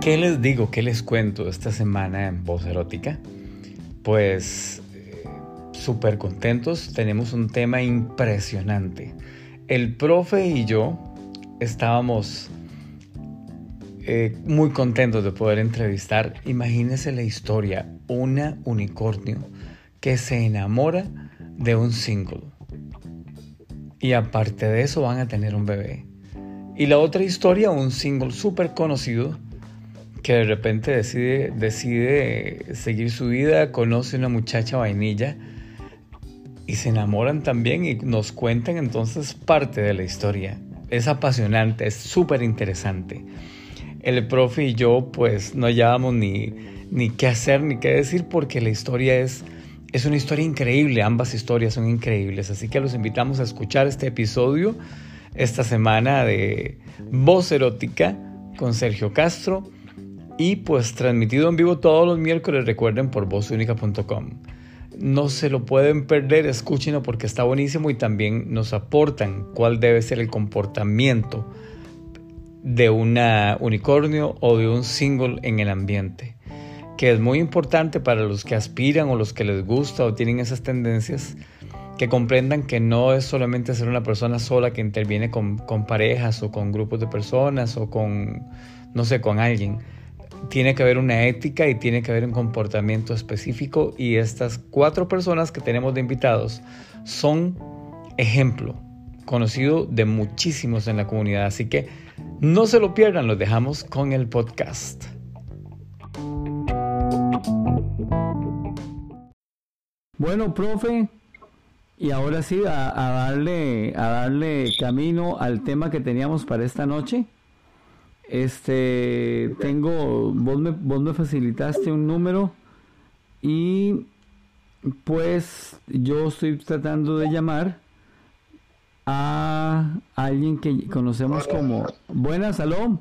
¿Qué les digo? ¿Qué les cuento esta semana en Voz Erótica? Pues eh, súper contentos, tenemos un tema impresionante. El profe y yo estábamos eh, muy contentos de poder entrevistar. Imagínense la historia, una unicornio que se enamora de un single. Y aparte de eso van a tener un bebé. Y la otra historia, un single súper conocido que de repente decide, decide seguir su vida, conoce una muchacha vainilla y se enamoran también y nos cuentan entonces parte de la historia. Es apasionante, es súper interesante. El profe y yo pues no hallábamos ni, ni qué hacer ni qué decir porque la historia es, es una historia increíble, ambas historias son increíbles, así que los invitamos a escuchar este episodio esta semana de Voz Erótica con Sergio Castro y pues transmitido en vivo todos los miércoles, recuerden por vozunica.com. No se lo pueden perder, escúchenlo porque está buenísimo y también nos aportan cuál debe ser el comportamiento de una unicornio o de un single en el ambiente, que es muy importante para los que aspiran o los que les gusta o tienen esas tendencias que comprendan que no es solamente ser una persona sola que interviene con, parejas o con grupos de personas o con, no sé, con alguien. Tiene que haber una ética y tiene que haber un comportamiento específico y estas cuatro personas que tenemos de invitados son ejemplo conocido de muchísimos en la comunidad. Así que no se lo pierdan, lo dejamos con el podcast. Bueno, profe, y ahora sí, a, darle, a darle camino al tema que teníamos para esta noche. Este, tengo, vos me, vos me facilitaste un número y pues yo estoy tratando de llamar a alguien que conocemos como... Buenas, salón.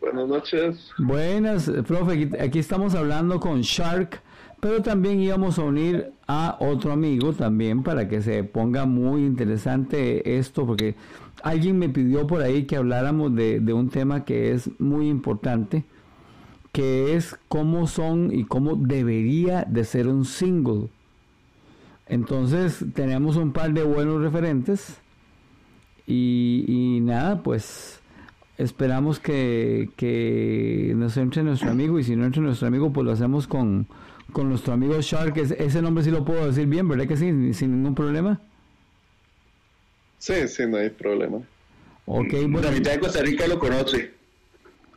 Buenas noches. Buenas, profe, aquí estamos hablando con Shark pero también íbamos a unir a otro amigo también para que se ponga muy interesante esto, porque alguien me pidió por ahí que habláramos de, un tema que es muy importante, que es cómo son y cómo debería de ser un single. Entonces tenemos un par de buenos referentes y, y nada, pues esperamos que, que nos entre nuestro amigo y si no entre nuestro amigo pues lo hacemos con con nuestro amigo Shark. Ese nombre sí lo puedo decir bien, ¿verdad que sí? Sin ningún problema. Sí, sí, no hay problema. Ok, bueno. La mitad de Costa Rica lo conoce.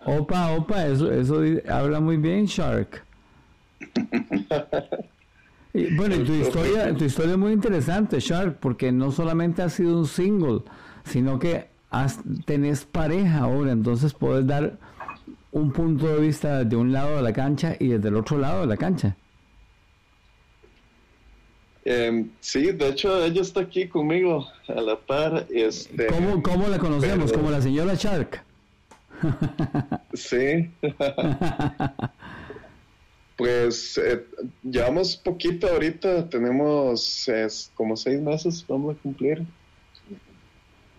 Opa, opa, eso, eso habla muy bien, Shark. y, bueno, tu historia, tu historia es muy interesante, Shark, porque no solamente ha sido un single, sino que has, tenés pareja ahora, entonces puedes dar un punto de vista de un lado de la cancha y desde el otro lado de la cancha. Eh, sí, de hecho ella está aquí conmigo a la par. Este, ¿Cómo, cómo la conocemos? ¿Como la señora Shark? sí. pues eh, llevamos poquito ahorita, tenemos como seis meses, vamos a cumplir.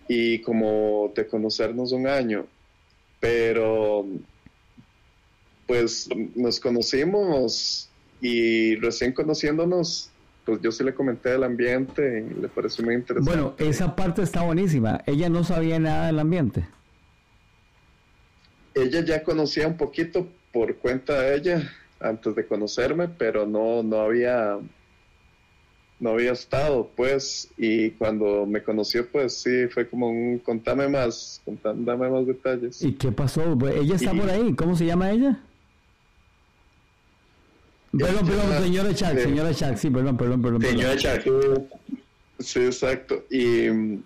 Y como de conocernos un año. Pero pues nos conocimos y recién conociéndonos pues yo sí le comenté del ambiente y le pareció muy interesante. Bueno, esa parte está buenísima. Ella no sabía nada del ambiente. Ella ya conocía un poquito por cuenta de ella antes de conocerme, pero no, no había no había estado, pues, y cuando me conoció, pues sí, fue como un contame más, contame más detalles. ¿Y qué pasó? Pues, ella está por ahí, ¿cómo se llama ella? Perdón, perdón, señora Chuck, señora Chuck, sí, perdón, perdón, perdón. Señora Chuck. Sí, exacto. Y,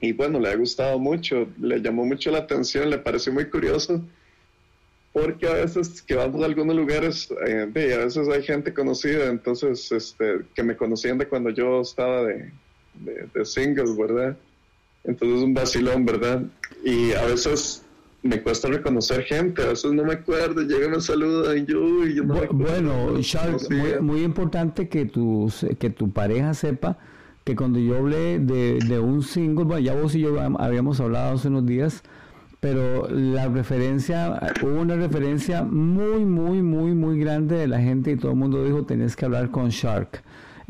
y bueno, le ha gustado mucho, le llamó mucho la atención, le pareció muy curioso, porque a veces que vamos a algunos lugares, eh, a veces hay gente conocida, entonces, este, que me conocían de cuando yo estaba de, de, de singles, ¿verdad? Entonces un vacilón, ¿verdad? Y a veces me cuesta reconocer gente, a veces no me acuerdo, llegan a saludar y yo, y yo no Bueno, Charles, muy, importante que tu, que tu pareja sepa que cuando yo hablé de, un single, ya vos y yo habíamos hablado hace unos días, pero la referencia, hubo una referencia muy, muy, muy, muy grande de la gente y todo el mundo dijo, tenés que hablar con Shark.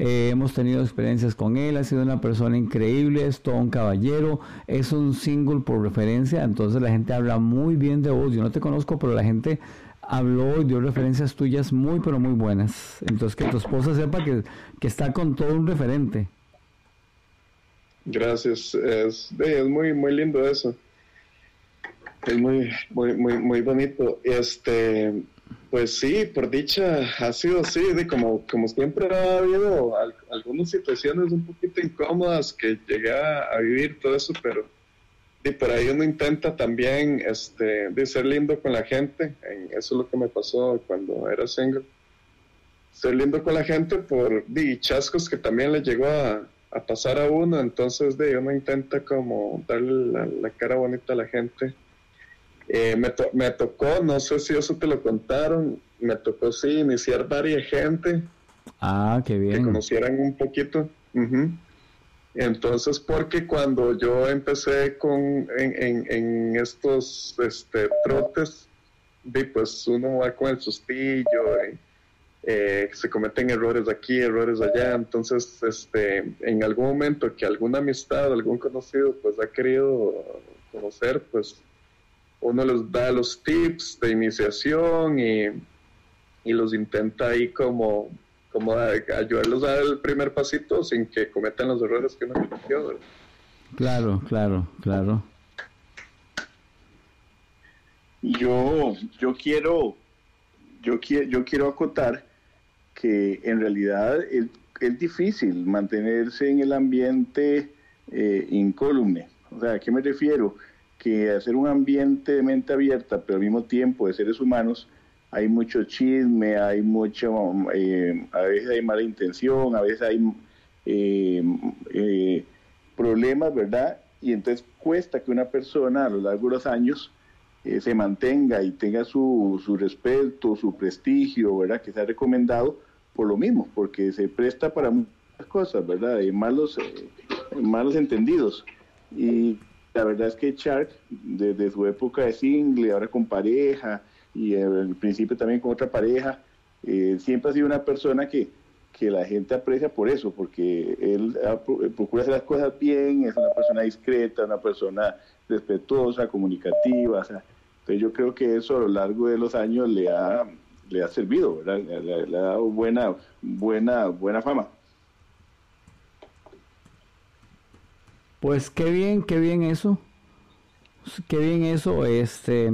Eh, hemos tenido experiencias con él, ha sido una persona increíble, es todo un caballero, es un single por referencia, entonces la gente habla muy bien de vos. Yo no te conozco, pero la gente habló y dio referencias tuyas muy, pero muy buenas. Entonces que tu esposa sepa que, que está con todo un referente. Gracias, es, es muy, muy lindo eso. Es muy, muy, muy, muy bonito. Este, pues sí, por dicha ha sido así, de como, como siempre ha habido algunas situaciones un poquito incómodas que llegué a, vivir todo eso, pero y por ahí uno intenta también este, de ser lindo con la gente. Eso es lo que me pasó cuando era single. Ser lindo con la gente por di, chascos que también le llegó a, pasar a uno. Entonces de, uno intenta como darle la cara bonita a la gente eh, me, me, tocó, no sé si eso te lo contaron, me tocó sí iniciar varias gente. Ah, qué bien. Que conocieran un poquito. Entonces, porque cuando yo empecé con en, en, estos este, trotes, vi, pues uno va con el sustillo, eh, se cometen errores aquí, errores allá, entonces este, en algún momento que alguna amistad, algún conocido pues ha querido conocer, pues uno les da los tips de iniciación y, los intenta ahí como, como ayudarlos a dar el primer pasito sin que cometan los errores que uno cometió. Claro, claro, claro. Yo, yo quiero, yo quiero, yo quiero acotar que en realidad es, difícil mantenerse en el ambiente eh, incólume. O sea, ¿a qué me refiero? Que hacer un ambiente de mente abierta, pero al mismo tiempo de seres humanos, hay mucho chisme, hay mucho, eh, a veces hay mala intención, a veces hay eh, eh, problemas, ¿verdad? Y entonces cuesta que una persona a lo largo de los años se mantenga y tenga su, su respeto, su prestigio, ¿verdad? Que sea recomendado por lo mismo, porque se presta para muchas cosas, ¿verdad? De malos, malos entendidos. Y la verdad es que Shark, desde su época de single, ahora con pareja, y al principio también con otra pareja, eh, siempre ha sido una persona que, que la gente aprecia por eso, porque él procura hacer las cosas bien, es una persona discreta, una persona respetuosa, comunicativa, entonces yo creo que eso a lo largo de los años le ha, le ha servido, Le, le, ha dado buena, buena, buena fama. Pues qué bien, qué bien eso. Qué bien eso, este,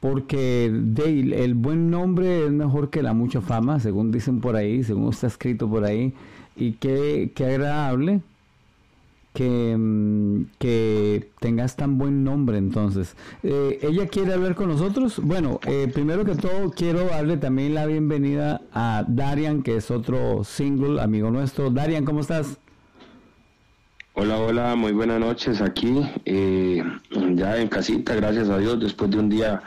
porque Dale, el buen nombre es mejor que la mucha fama, según dicen por ahí, según está escrito por ahí, y qué, qué agradable que, mm, que, tengas tan buen nombre entonces. Eh, ¿Ella quiere hablar con nosotros? Bueno, eh, primero que todo quiero darle también la bienvenida a Darian, que es otro single, amigo nuestro. Darian, ¿cómo estás? Hola, hola, muy buenas noches aquí, eh, ya en casita, gracias a Dios, después de un día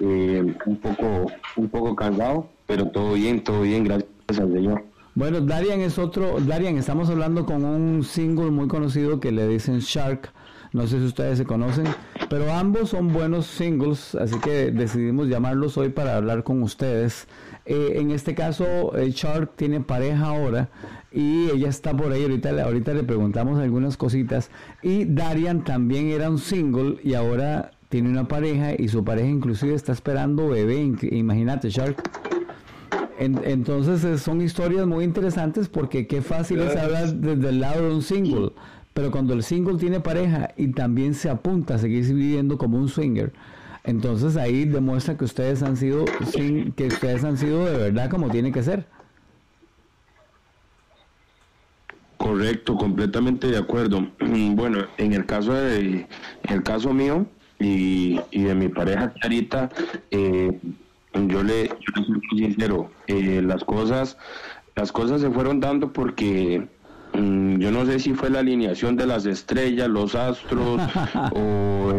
eh, un poco un poco cansado, pero todo bien, todo bien, gracias al Señor. Bueno, Darian es otro, Darian, estamos hablando con un single muy conocido que le dicen Shark, no sé si ustedes se conocen, pero ambos son buenos singles, así que decidimos llamarlos hoy para hablar con ustedes. Eh, en este caso, Shark tiene pareja ahora y ella está por ahí, ahorita, ahorita le preguntamos algunas cositas. Y Darian también era un single y ahora tiene una pareja y su pareja inclusive está esperando bebé, imagínate Shark. entonces eh, son historias muy interesantes porque qué fácil es hablar desde el lado de un single, pero cuando el single tiene pareja y también se apunta a seguir viviendo como un swinger, entonces ahí demuestra que ustedes han sido, que ustedes han sido de verdad como tiene que ser. Correcto, completamente de acuerdo. Bueno, en el caso de, el caso mío y, de mi pareja Clarita, eh, yo le, yo le soy sincero, eh, las cosas, las cosas se fueron dando porque mm, yo no sé si fue la alineación de las estrellas, los astros o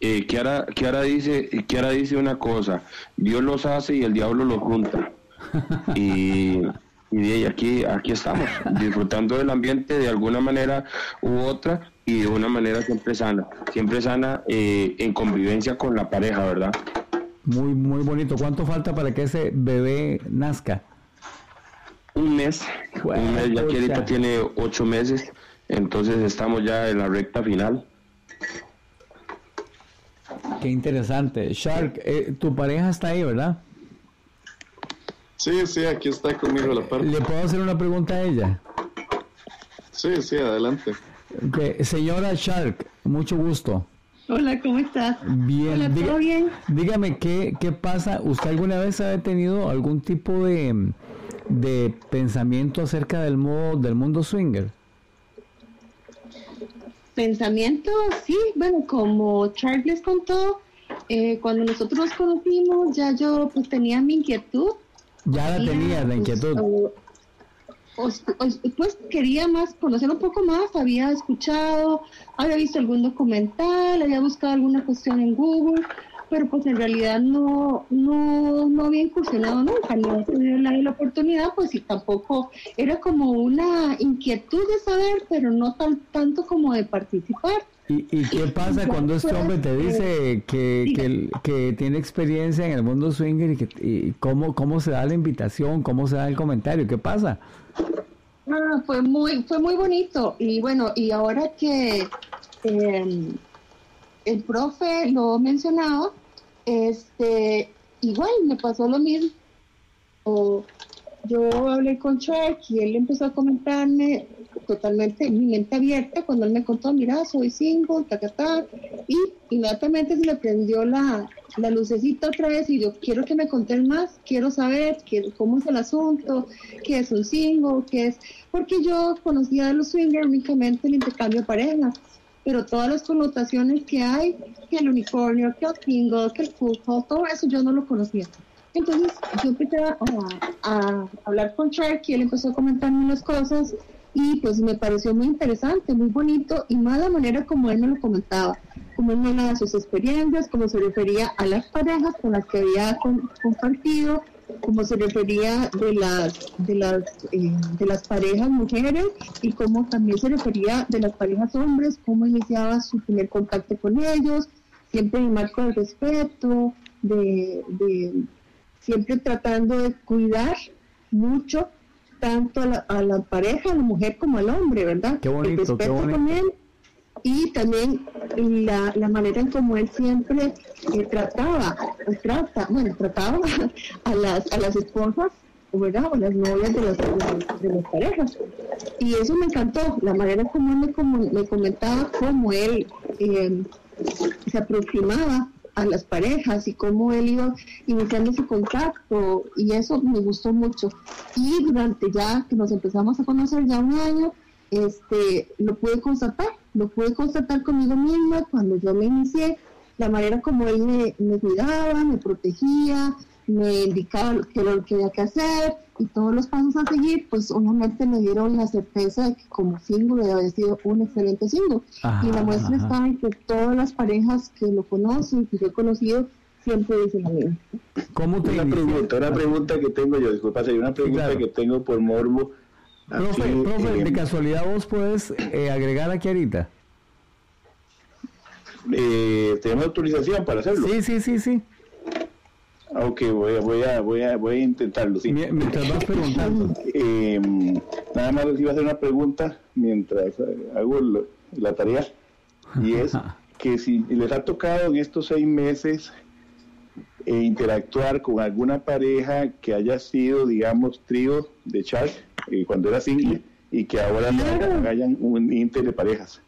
eh, Kiara, Kiara dice, dice una cosa, Dios los hace y el diablo los junta. Y y aquí, aquí estamos, disfrutando del ambiente de alguna manera u otra y de una manera siempre sana, siempre sana eh, en convivencia con la pareja, ¿verdad? Muy, muy bonito. ¿Cuánto falta para que ese bebé nazca? Un mes, un mes, ya que ahorita tiene ocho meses, entonces estamos ya en la recta final. Qué interesante. Shark, eh, tu pareja está ahí, ¿verdad? Sí, sí, aquí está conmigo la parte. ¿Le puedo hacer una pregunta a ella? Sí, sí, adelante. Señora Shark, mucho gusto. Hola, ¿cómo estás? Bien, ¿todo bien? Dígame, ¿qué, ¿qué pasa? ¿Usted alguna vez ha tenido algún tipo de, de pensamiento acerca del, modo, del mundo swinger? Pensamiento, sí, bueno, como Charles les contó, eh, cuando nosotros nos conocimos, ya yo pues tenía mi inquietud ya la tenía, la inquietud. Pues, quería más, conocer un poco más, había escuchado, había visto algún documental, había buscado alguna cuestión en Google, pero pues en realidad no, no, no había incursionado nunca, no tenido la, la oportunidad, pues y tampoco era como una inquietud de saber, pero no tan, tanto como de participar. ¿Y, qué pasa cuando este hombre te dice que, que, tiene experiencia en el mundo swinger y, que, cómo, cómo se da la invitación, cómo se da el comentario? ¿Qué pasa? Ah, fue muy, fue muy bonito. Y bueno, y ahora que em, el profe lo mencionado, este, igual me pasó lo mismo. yo hablé con Chuck y él empezó a comentarme totalmente mi mente abierta cuando él me contó, mira, soy single, ta, ta, ta, y inmediatamente se le prendió la, la lucecita otra vez y yo quiero que me contes más, quiero saber cómo es el asunto, qué es un single, qué es, porque yo conocía de los swingers únicamente el intercambio de parejas, pero todas las connotaciones que hay, que el unicornio, que el single, que el fútbol, todo eso yo no lo conocía. Entonces yo empecé a, a hablar con Shark y él empezó a comentarme unas cosas y pues me pareció muy interesante, muy bonito y más la manera como él me lo comentaba, como él hablaba sus experiencias, cómo se refería a las parejas con las que había compartido, cómo se refería de las de las eh, de las parejas mujeres y cómo también se refería de las parejas hombres, cómo iniciaba su primer contacto con ellos, siempre en marco del respeto, de siempre tratando de cuidar mucho tanto a la, pareja, a la mujer como al hombre, ¿verdad? Qué bonito, el respeto con él y también la, la manera en como él siempre eh, trataba, trata, bueno, trataba a las, a las esposas, ¿verdad? O las novias de las, de las parejas. Y eso me encantó, la manera como él me, como, me comentaba cómo él eh, se aproximaba a las parejas y cómo él iba iniciando su contacto y eso me gustó mucho. Y durante ya que nos empezamos a conocer ya un año, este, lo pude constatar, lo pude constatar conmigo misma cuando yo me inicié, la manera como él me, cuidaba, me protegía, me indicaba qué lo que había que hacer y todos los pasos a seguir, pues obviamente me dieron la certeza de que como single había sido un excelente single. y la muestra está en que todas las parejas que lo conocen, que yo he conocido, siempre dicen lo mismo. ¿Cómo te una pregunta, una pregunta que tengo yo, disculpa, hay una pregunta que tengo por morbo. Profe, profe, de casualidad vos puedes eh, agregar aquí ahorita. Eh, ¿Tenemos autorización para hacerlo? Sí, sí, sí, sí. Ok, voy a, voy a, voy a, voy a intentarlo. Sí. Mientras vas preguntando. Eh, nada más les iba a hacer una pregunta mientras eh, hago la tarea. Y es que si les ha tocado en estos seis meses eh, interactuar con alguna pareja que haya sido, digamos, trío de chat cuando era single y que ahora no hayan un inter de parejas.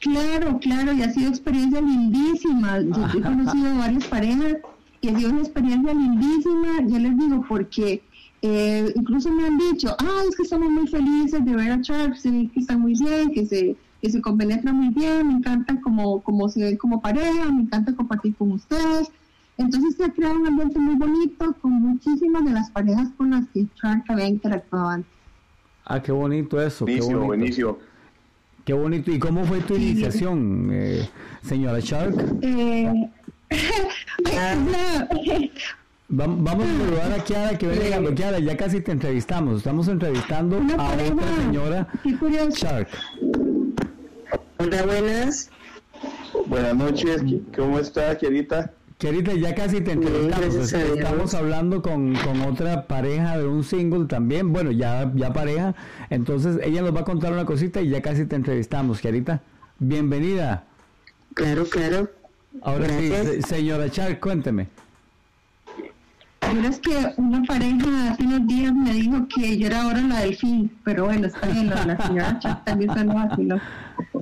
Claro, claro, y ha sido experiencia lindísima. Yo he conocido varias parejas y ha sido una experiencia lindísima, ya les digo, porque eh, incluso me han dicho, ah, es que estamos muy felices de ver a Charles, que están muy bien, que se, que se compenetra muy bien, me encanta como, como se ven como pareja, me encanta compartir con ustedes. Entonces se ha creado un ambiente muy bonito con muchísimas de las parejas con las que Charles había interactuado antes. Ah, qué bonito eso. Buenísimo, qué bonito. buenísimo. Qué bonito. ¿Y cómo fue tu iniciación, eh, señora Shark? Eh, Vamos a saludar a Kiara que viene llegando. Kiara, ya casi te entrevistamos. Estamos entrevistando a otra señora Shark. Hola, buenas. Buenas noches. ¿Cómo está, Kiarita? Querida, ya casi te entrevistamos. Estamos hablando con, con, otra pareja de un single también. Bueno, ya, ya pareja. Entonces, ella nos va a contar una cosita y ya casi te entrevistamos, Kiarita. Bienvenida. Claro, claro. Ahora sí, señora Char, cuénteme. Pero es que una pareja hace unos días me dijo que yo era ahora la del fin, pero bueno, está bien, la, la señora Char también suena vacilo.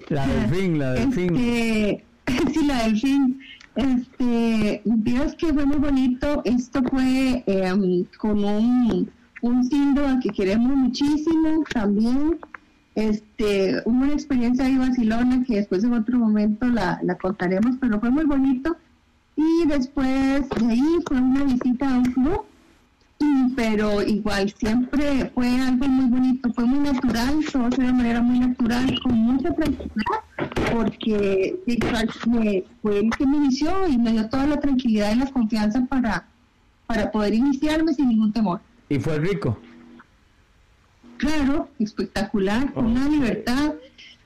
La del fin, la del fin. Este, sí, la del fin. Este, Dios que fue muy bonito. Esto fue eh, con un, un síndrome que queremos muchísimo también. Este, hubo una experiencia ahí Barcelona que después en otro momento la, la contaremos, pero fue muy bonito. Y después de ahí fue una visita a un club pero igual siempre fue algo muy bonito, fue muy natural, todo se de manera muy natural, con mucha tranquilidad, porque fue, fue el que me inició y me dio toda la tranquilidad y la confianza para, para poder iniciarme sin ningún temor. ¿Y fue rico? Claro, espectacular, con una libertad.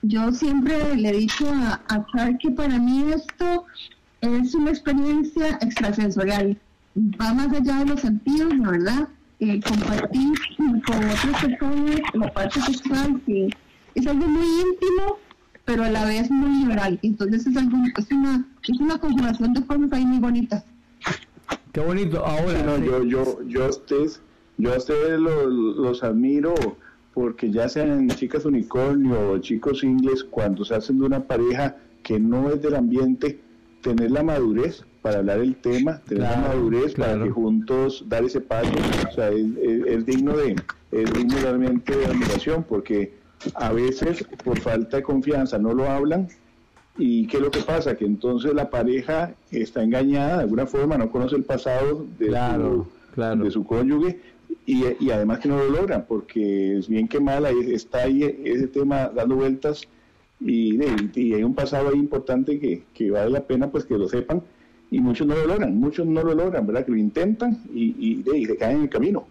Yo siempre le he dicho a, a que para mí esto es una experiencia extrasensorial va más allá de los sentidos, la verdad. Eh, compartir con otras personas la parte sexual que es algo muy íntimo, pero a la vez muy liberal. Entonces es algo, es una, es una conjugación de formas ahí muy bonita. Qué bonito. Ahora, yo, yo, yo a ustedes, yo a ustedes los, los admiro porque ya sean chicas unicornio o chicos ingles, cuando se hacen de una pareja que no es del ambiente, tener la madurez para hablar el tema, tener la madurez para que juntos dar ese paso. O sea, es, digno de, es digno realmente de admiración porque a veces por falta de confianza no lo hablan. Y qué es lo que pasa que entonces la pareja está engañada de alguna forma, no conoce el pasado de, su, de su cónyuge y, y, además que no lo logran porque es bien que mal está ahí ese tema dando vueltas y, y, hay un pasado ahí importante que, que vale la pena pues que lo sepan y muchos no lo logran, muchos no lo logran, ¿verdad? Que lo intentan y, y, se caen en el camino.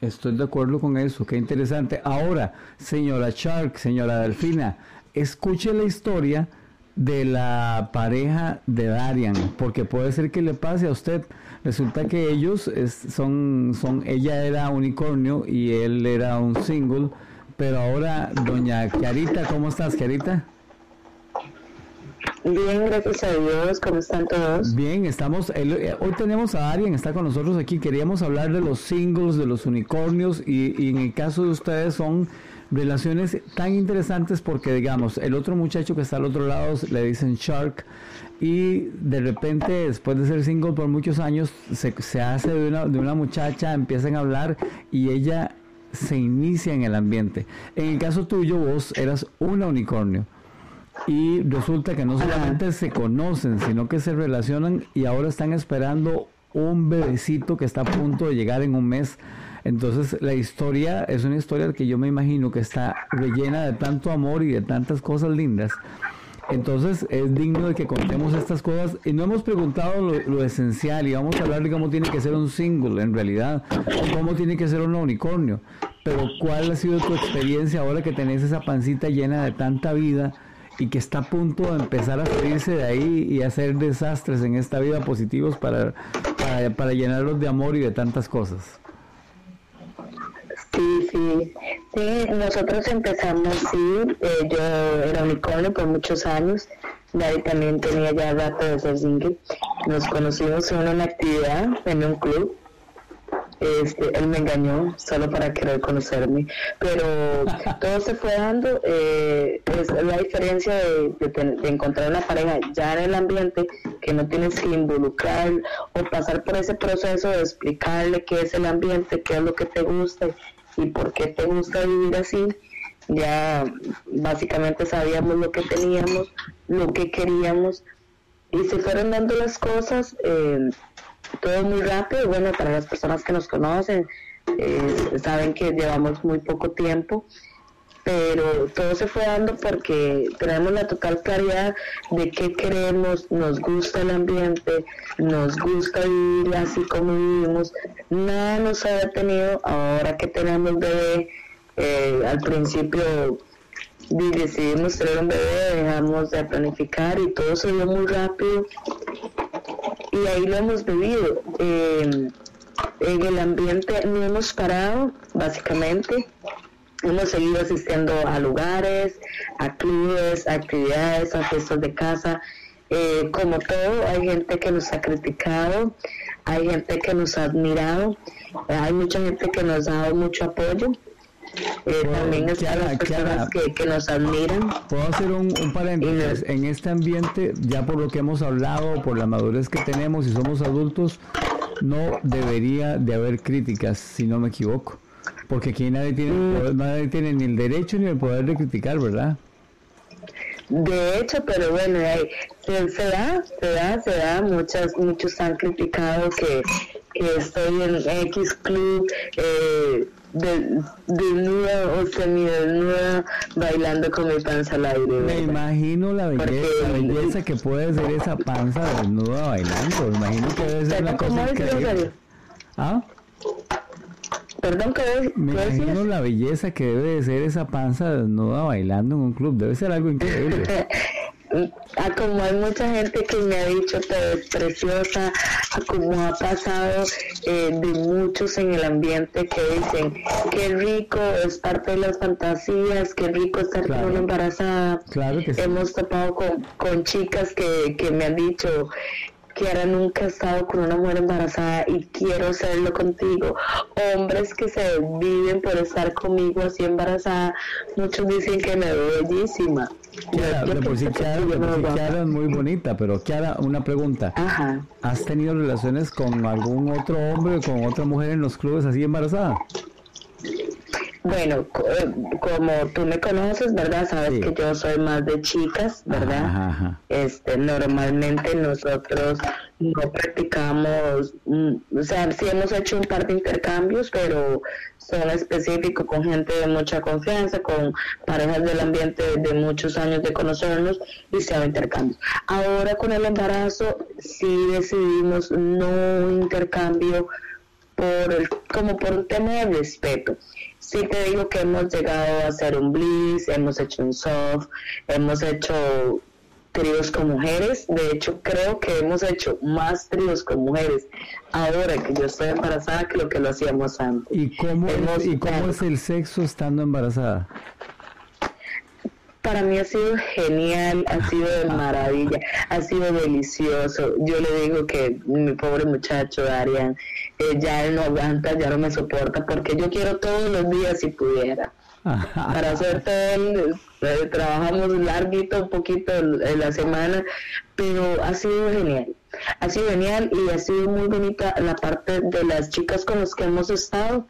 Estoy de acuerdo con eso, qué interesante. Ahora, señora Shark, señora Delfina, escuche la historia de la pareja de Darian, porque puede ser que le pase a usted. Resulta que ellos son, son, ella era unicornio y él era un single, pero ahora, doña Carita, ¿cómo estás, Carita? Bien, gracias a Dios. ¿Cómo están todos? Bien, estamos. Eh, hoy tenemos a Arian, está con nosotros aquí. Queríamos hablar de los singles, de los unicornios, y, en el caso de ustedes son relaciones tan interesantes porque, digamos, el otro muchacho que está al otro lado le dicen Shark, y de repente, después de ser single por muchos años, se, se hace de una, de una muchacha, empiezan a hablar y ella se inicia en el ambiente. En el caso tuyo, vos eras una unicornio y resulta que no solamente se conocen, sino que se relacionan y ahora están esperando un bebecito que está a punto de llegar en un mes. Entonces la historia es una historia que yo me imagino que está rellena de tanto amor y de tantas cosas lindas. Entonces es digno de que contemos estas cosas y no hemos preguntado lo, esencial y vamos a hablar de cómo tiene que ser un single en realidad cómo tiene que ser un unicornio. Pero ¿cuál ha sido tu experiencia ahora que tenés esa pancita llena de tanta vida? y que está a punto de empezar a salirse de ahí y hacer desastres en esta vida positivos para, para, llenarlos de amor y de tantas cosas. Sí, sí, sí, nosotros empezamos, sí, eh, yo era unicornio por muchos años, Daddy también tenía ya rato de ser single, nos conocimos en una actividad, en un club, este, él me engañó solo para querer conocerme, pero todo se fue dando, eh, es la diferencia de, encontrar una pareja ya en el ambiente que no tienes que involucrar o pasar por ese proceso de explicarle qué es el ambiente, qué es lo que te gusta y por qué te gusta vivir así. Ya básicamente sabíamos lo que teníamos, lo que queríamos y se fueron dando las cosas. Eh, todo muy rápido. Bueno, para las personas que nos conocen, eh, saben que llevamos muy poco tiempo. Pero todo se fue dando porque tenemos la total claridad de qué queremos, nos gusta el ambiente, nos gusta vivir así como vivimos, nada nos ha detenido ahora que tenemos bebé, eh, al principio decidimos tener un bebé, dejamos de planificar y todo se dio muy rápido y ahí lo hemos vivido. Eh, en el ambiente no hemos parado, básicamente. Hemos seguido asistiendo a lugares, a clubes, a actividades, a fiestas de casa. Eh, como todo, hay gente que nos ha criticado, hay gente que nos ha admirado, hay mucha gente que nos ha dado mucho apoyo. Eh, también están las personas que, nos admiran. Puedo hacer un, un paréntesis. En este ambiente, ya por lo que hemos hablado, por la madurez que tenemos y somos adultos, no debería de haber críticas, si no me equivoco. Porque aquí nadie tiene, mm. nadie tiene ni el derecho ni el poder de criticar, ¿verdad? De hecho, pero bueno, se, se, da, se da, se da, muchas, muchos han criticado que, que estoy en X Club, eh, de, desnuda o desnuda bailando con mi panza al aire. Me imagino la belleza, la belleza que puede ser esa panza desnuda bailando. Me imagino que debe ser una cosa increíble. ¿Ah? Perdón, ¿qué Me imagino la belleza que debe de ser esa panza desnuda bailando en un club. Debe ser algo increíble. a como hay mucha gente que me ha dicho que es preciosa, a como ha pasado eh, de muchos en el ambiente que dicen qué rico es parte de las fantasías, qué rico estar con una embarazada. Claro que Hemos topado con, con chicas que, que me han dicho que ahora nunca he estado con una mujer embarazada y quiero hacerlo contigo. Hombres que se viven por estar conmigo así embarazada, muchos dicen que me veo bellísima. Kiara, sí es muy bonita, pero Kiara, una pregunta. ¿Has tenido relaciones con algún otro hombre o con otra mujer en los clubes así embarazada? Bueno, eh, como tú me conoces, ¿verdad? Sabes que yo soy más de chicas, ¿verdad? Este, normalmente nosotros no practicamos, mm, o sea, sí hemos hecho un par de intercambios, pero son específicos con gente de mucha confianza, con parejas del ambiente de muchos años de conocernos y se han intercambios. Ahora con el embarazo sí decidimos no intercambio por el, como por un tema de respeto sí te digo que hemos llegado a hacer un bliss, hemos hecho un soft, hemos hecho tríos con mujeres. De hecho, creo que hemos hecho más tríos con mujeres ahora que yo estoy embarazada que lo que lo hacíamos antes. ¿Y cómo, ¿y cómo es el sexo estando embarazada? Para mí ha sido genial, ha sido de maravilla, ha sido delicioso. Yo le digo que mi pobre muchacho Arián, eh, ya él no aguanta, ya no me soporta, porque yo quiero todos los días si pudiera. Para hacer todo, eh, trabajamos larguito, un poquito en la semana, pero ha sido genial. Ha sido genial y ha sido muy bonita la parte de las chicas con las que hemos estado,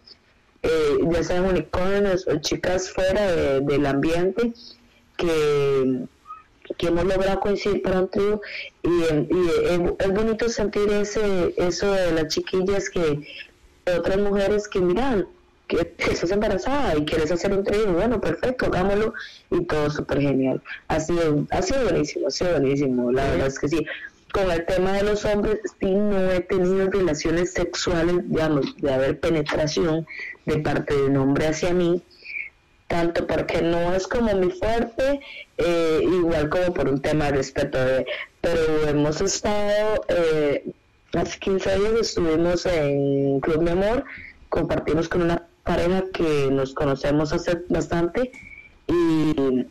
eh, ya sean unicornios o chicas fuera del ambiente que, que hemos logrado coincidir para un trío. Y, es, bonito sentir ese eso de las chiquillas que otras mujeres que miran que estás embarazada y quieres hacer un trío, bueno, perfecto, hagámoslo. Y todo súper genial. Ha sido, ha sido buenísimo, ha sido buenísimo, la verdad es que sí. Con el tema de los hombres, sí no he tenido relaciones sexuales, digamos, de haber penetración de parte de un hombre hacia mí, tanto porque no es como mi fuerte, eh, igual como por un tema de respeto. pero hemos estado, eh, hace 15 días estuvimos en Club Mi Amor, compartimos con una pareja que nos conocemos hace bastante y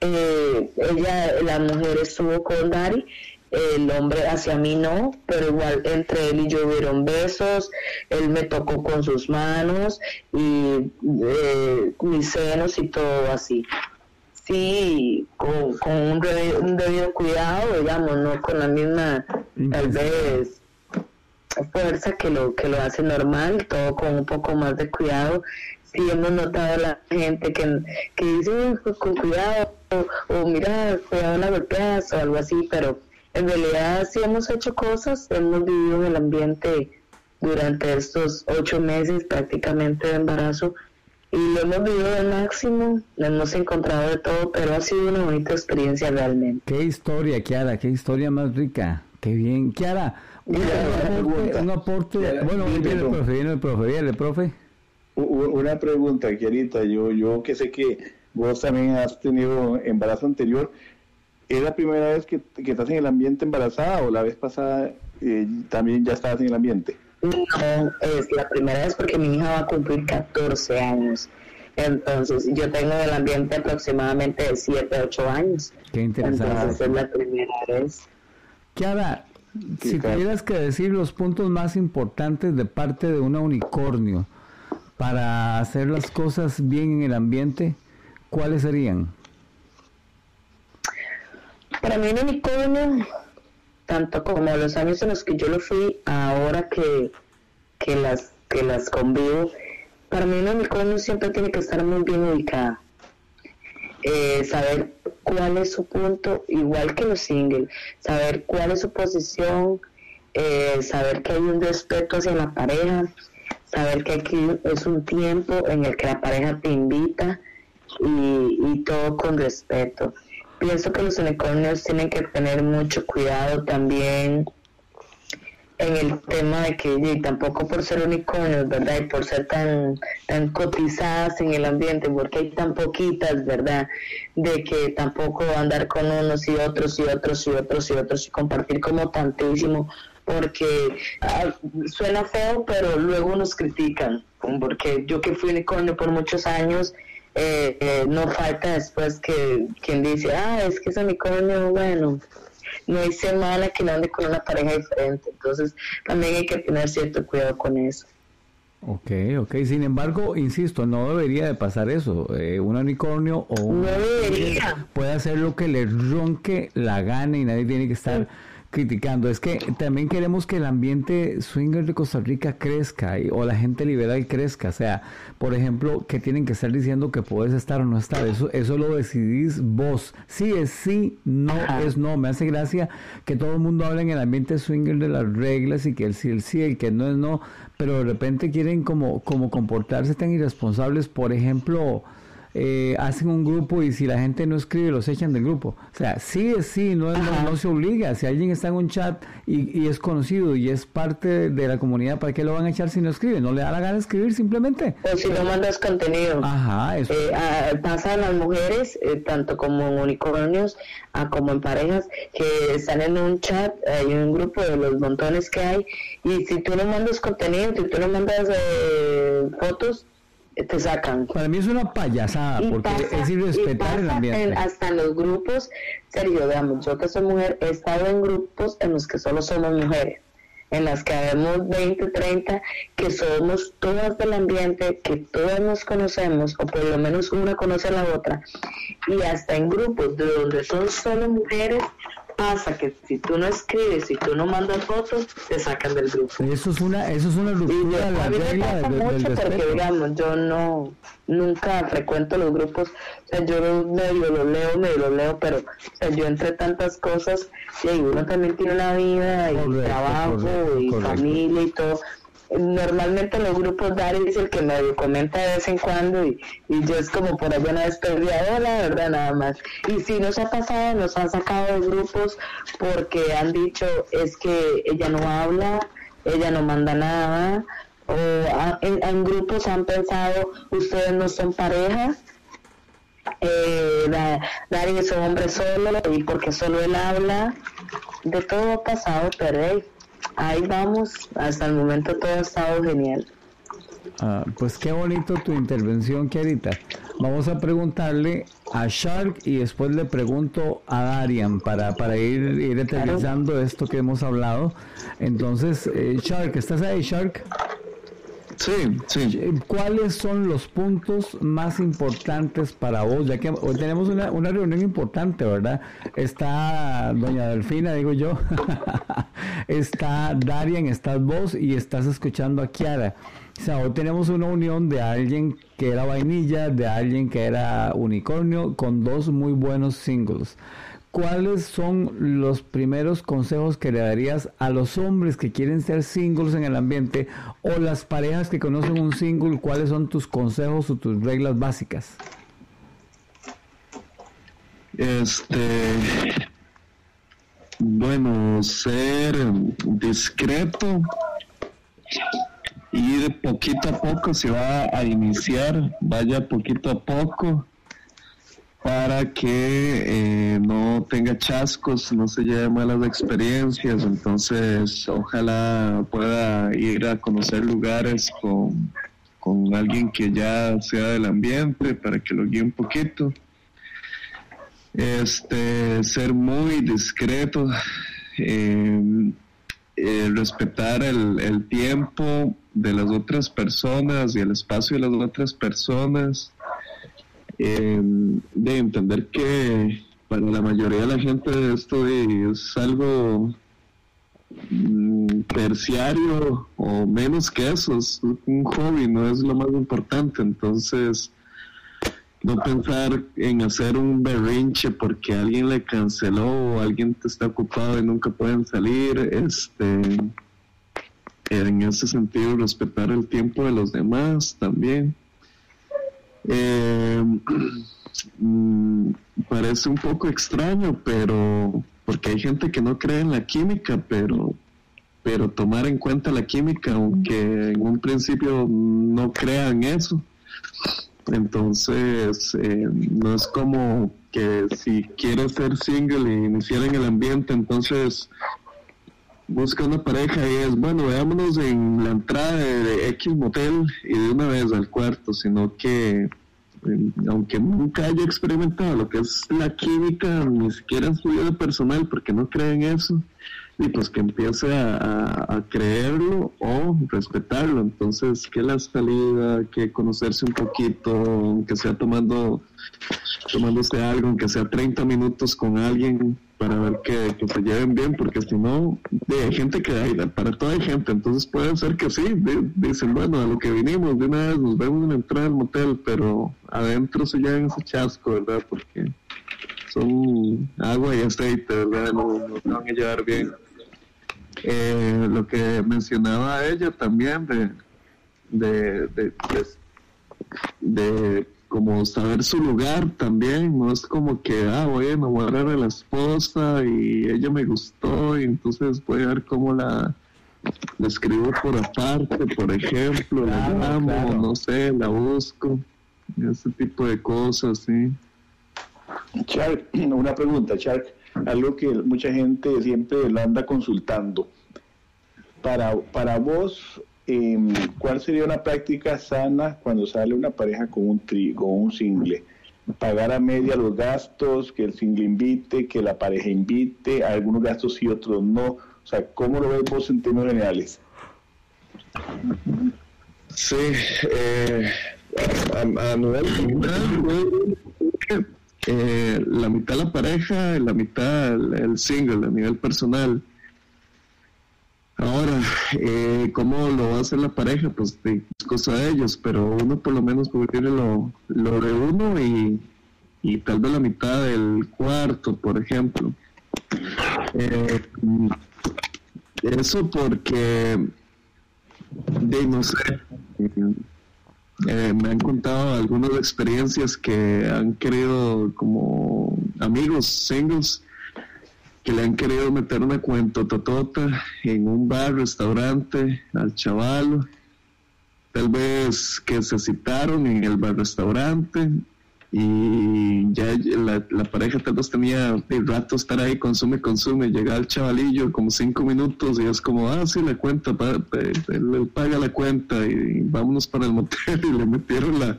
eh, ella, la mujer estuvo con Dari el hombre hacia mí no, pero igual entre él y yo hubieron besos, él me tocó con sus manos y eh, mis senos y todo así. Sí, con, un, debido, cuidado, digamos, no con la misma, tal vez, fuerza que lo, que lo hace normal, todo con un poco más de cuidado. Sí hemos notado la gente que, que dice, pues, con cuidado, o, mira, cuidado la golpeas o algo así, pero en realidad sí hemos hecho cosas, hemos vivido en el ambiente durante estos ocho meses prácticamente de embarazo y lo hemos vivido al máximo, lo hemos encontrado de todo, pero ha sido una bonita experiencia realmente. Qué historia, Kiara, qué historia más rica. Qué bien. Kiara, un, aporte, un aporte, bueno, viene el profe, viene el profe, viene el profe. Una pregunta, Kiarita, yo, yo que sé que vos también has tenido embarazo anterior, ¿es la primera vez que, que estás en el ambiente embarazada o la vez pasada eh, también ya estabas en el ambiente? No, es la primera vez porque mi hija va a cumplir 14 años. Entonces, yo tengo en el ambiente aproximadamente de 7, 8 años. Qué interesante. Entonces, es la primera vez. Kiara, si tuvieras que decir los puntos más importantes de parte de una unicornio para hacer las cosas bien en el ambiente, ¿cuáles serían? Para mí un unicornio tanto como los años en los que yo lo fui, ahora que, que, las, que las convivo, para mí una unicornio siempre tiene que estar muy bien ubicada. Eh, saber cuál es su punto, igual que los singles, saber cuál es su posición, eh, saber que hay un respeto hacia la pareja, saber que aquí es un tiempo en el que la pareja te invita y, y todo con respeto pienso que los unicornios tienen que tener mucho cuidado también en el tema de que tampoco por ser unicornios, ¿verdad? Y por ser tan, tan cotizadas en el ambiente, porque hay tan poquitas, ¿verdad? De que tampoco andar con unos y otros y otros y otros y otros y compartir como tantísimo, porque ah, suena feo, pero luego nos critican, porque yo que fui unicornio por muchos años, eh, eh, no falta después que quien dice, ah, es que ese unicornio, bueno, no hay semana que no ande con una pareja diferente. Entonces, también hay que tener cierto cuidado con eso. Ok, ok. Sin embargo, insisto, no debería de pasar eso. Eh, un unicornio o un... No debería. Puede hacer lo que le ronque la gana y nadie tiene que estar criticando. Es que también queremos que el ambiente swinger de Costa Rica crezca y, o la gente liberal crezca. O sea, por ejemplo, que tienen que estar diciendo que puedes estar o no estar. Eso, eso lo decidís vos. Sí es sí, no es no. Me hace gracia que todo el mundo hable en el ambiente swinger de las reglas y que el sí, el sí, el que no es no. Pero de repente quieren como, como comportarse tan irresponsables. Por ejemplo, eh, hacen un grupo y si la gente no escribe los echan del grupo. O sea, sí es sí, no, no, se obliga. Si alguien está en un chat y, y, es conocido y es parte de la comunidad, ¿para qué lo van a echar si no escribe? No le da la gana escribir simplemente. O si no mandas contenido. Ajá, eso. Eh, pasa las mujeres, eh, tanto como en unicornios, a como en parejas, que están en un chat, hay un grupo de los montones que hay, y si tú no mandas contenido, si tú no mandas eh, fotos, te sacan. Para mí es una payasada, porque es irrespetar el ambiente. hasta en los grupos, Sergio, digamos, yo que soy mujer, he estado en grupos en los que solo somos mujeres, en las que habemos 20, 30, que somos todas del ambiente, que todas nos conocemos, o por lo menos una conoce a la otra, y hasta en grupos de donde son solo mujeres, pasa que si tú no escribes, si tú no mandas fotos, te sacan del grupo. Eso es una, eso es una ruptura de la regla del, mucho porque digamos, yo no, nunca frecuento los grupos, o sea, yo medio lo leo, medio lo leo, pero o sea, yo entre tantas cosas, y uno también tiene una vida y trabajo y familia y todo, normalmente en los grupos Dari es el que me comenta de vez en cuando y, y yo es como por allá una desperdida la verdad nada más. Y si nos ha pasado nos han sacado de grupos porque han dicho es que ella no habla ella no manda nada o en, grupos han pensado ustedes no son pareja eh, Dari es un hombre solo y porque solo él habla de todo ha pasado pero ahí vamos, hasta el momento todo ha estado genial. Ah, pues qué bonito tu intervención, Kiarita. Vamos a preguntarle a Shark y después le pregunto a Darian para, para ir, ir esto que hemos hablado. Entonces, eh, Shark, ¿estás ahí, Shark? Sí, sí. ¿Cuáles son los puntos más importantes para vos? Ya que hoy tenemos una, una reunión importante, ¿verdad? Está doña Delfina, digo yo. está Darian, estás vos y estás escuchando a Kiara. O sea, hoy tenemos una unión de alguien que era vainilla, de alguien que era unicornio, con dos muy buenos singles. ¿Cuáles son los primeros consejos que le darías a los hombres que quieren ser singles en el ambiente o las parejas que conocen un single? ¿Cuáles son tus consejos o tus reglas básicas? Este, bueno, ser discreto y de poquito a poco se va a iniciar, vaya poquito a poco para que eh, no tenga chascos, no se lleve malas experiencias. Entonces, ojalá pueda ir a conocer lugares con, con alguien que ya sea del ambiente para que lo guíe un poquito. Este, ser muy discreto, eh, eh, respetar el, el tiempo de las otras personas y el espacio de las otras personas eh, de entender que para la mayoría de la gente esto es algo mm, terciario o menos que eso, es un hobby, no es lo más importante, entonces no pensar en hacer un berrinche porque alguien le canceló o alguien te está ocupado y nunca pueden salir, este en ese sentido respetar el tiempo de los demás también. Eh, mm, parece un poco extraño, pero porque hay gente que no cree en la química, pero pero tomar en cuenta la química, aunque en un principio no crean eso. Entonces, eh, no es como que si quieres ser single y iniciar en el ambiente, entonces busca una pareja y es, bueno, veámonos en la entrada de, X motel y de una vez al cuarto, sino que aunque nunca haya experimentado lo que es la química, ni siquiera en su vida personal, porque no cree en eso, y pues que empiece a, creerlo o respetarlo. Entonces, que la salida, que conocerse un poquito, aunque sea tomando, tomándose algo, aunque sea 30 minutos con alguien para ver que, se lleven bien, porque si no, hay gente que hay, para toda hay gente, entonces puede ser que sí, dicen, bueno, a lo que vinimos, de una vez nos vemos en la entrada del motel, pero adentro se llevan ese chasco, ¿verdad? Porque son agua y aceite, ¿verdad? No, no se van a llevar bien. Eh, lo que mencionaba ella también de, de, de, de, como saber su lugar también, no es como que, ah, voy a enamorar a la esposa y ella me gustó y entonces voy a ver cómo la, la escribo por aparte, por ejemplo, la amo, no sé, la busco, ese tipo de cosas, sí. Chark, una pregunta, Chark algo que mucha gente siempre lo anda consultando. Para, para vos, em, ¿cuál sería una práctica sana cuando sale una pareja con un tri, con un single? Pagar a media los gastos, que el single invite, que la pareja invite, algunos gastos sí, otros no. O sea, ¿cómo lo ves vos en términos generales? Sí, eh, eh, la mitad la pareja, la mitad el, single a nivel personal. Ahora, eh, ¿cómo lo va a hacer la pareja? Pues es cosa de ellos, pero uno por lo menos tiene lo, lo y, y tal vez la mitad del cuarto, por ejemplo. Eh, eso porque, de no sé, eh, me han contado algunas experiencias que han querido, como amigos singles, que le han querido meter una cuenta totota en un bar, restaurante, al chaval, tal vez que se citaron en el bar, restaurante, y ya la, pareja tal vez tenía el rato estar ahí, consume, consume, llega el chavalillo como cinco minutos y es como, ah, sí, la cuenta, él, paga la cuenta y, vámonos para el motel y le metieron la,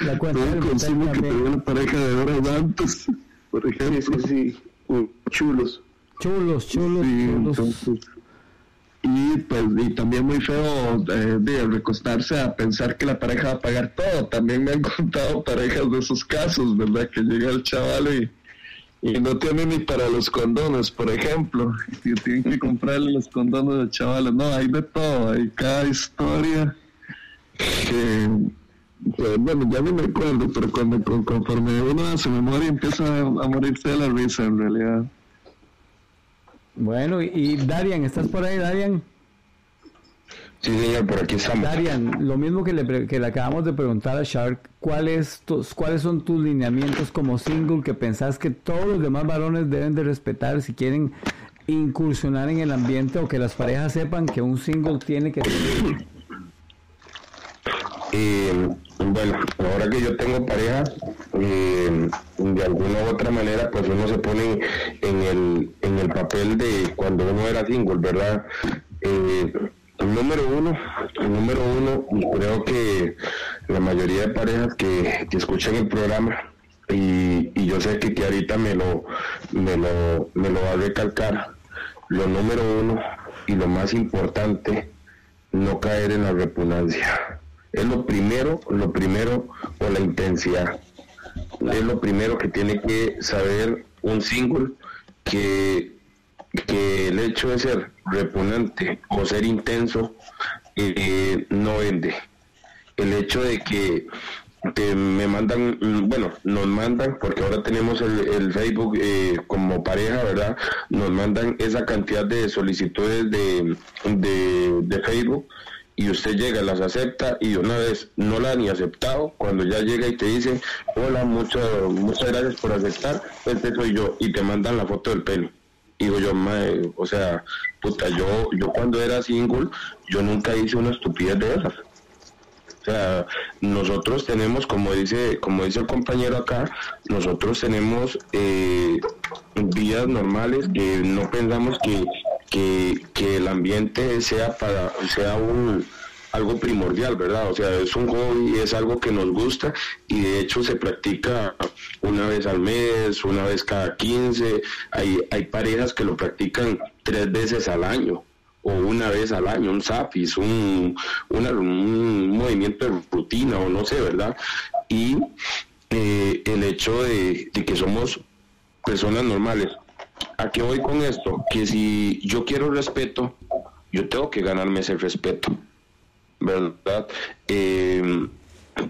la cuenta todo el consumo que tenía la pareja de horas antes, por ejemplo. Sí, sí, chulos. Chulos, chulos, chulos y pues y también muy feo eh, de recostarse a pensar que la pareja va a pagar todo. También me han contado parejas de esos casos verdad que llega el chaval y, y no tiene ni para los condones por ejemplo. Tienen que comprarle los condones del chaval. No hay de todo hay cada historia que Pues, bueno, ya no me acuerdo, pero cuando, conforme uno a su memoria empieza a, morirse de la risa en realidad. Bueno, y, Darian, ¿estás por ahí, Darian? Sí, señor, por aquí estamos. Darian, lo mismo que le, que le acabamos de preguntar a Shark, ¿cuáles, tus, ¿cuáles son tus lineamientos como single que pensás que todos los demás varones deben de respetar si quieren incursionar en el ambiente o que las parejas sepan que un single tiene que? Eh, bueno, ahora que yo tengo pareja, eh, de alguna u otra manera, pues uno se pone en el, en el papel de cuando uno era single, ¿verdad? Eh, número uno, número uno, creo que la mayoría de parejas que, escuchan el programa, y, y, yo sé que, que ahorita me lo, me, lo, me lo va a recalcar, lo número uno y lo más importante, no caer en la repugnancia es lo primero, lo primero o la intensidad. Es lo primero que tiene que saber un single que, que el hecho de ser repugnante o ser intenso eh, no vende. El hecho de que, me mandan, bueno, nos mandan, porque ahora tenemos el, Facebook eh, como pareja, ¿verdad? Nos mandan esa cantidad de solicitudes de, de, de Facebook y usted llega, las acepta y una vez no la han ni aceptado, cuando ya llega y te dicen, hola, muchas muchas gracias por aceptar, este soy yo, y te mandan la foto del pelo. Digo yo, o sea, puta, yo, yo cuando era single, yo nunca hice una estupidez de esas. O sea, nosotros tenemos, como dice, como dice el compañero acá, nosotros tenemos eh, vidas normales que no pensamos que que, el ambiente sea para sea un algo primordial, ¿verdad? O sea, es un hobby, es algo que nos gusta y de hecho se practica una vez al mes, una vez cada 15, hay, hay parejas que lo practican tres veces al año o una vez al año, un zapis, un, un movimiento de rutina o no sé, ¿verdad? Y eh, el hecho de que somos personas normales, ¿A qué voy con esto? Que si yo quiero respeto, yo tengo que ganarme ese respeto, ¿verdad? Em,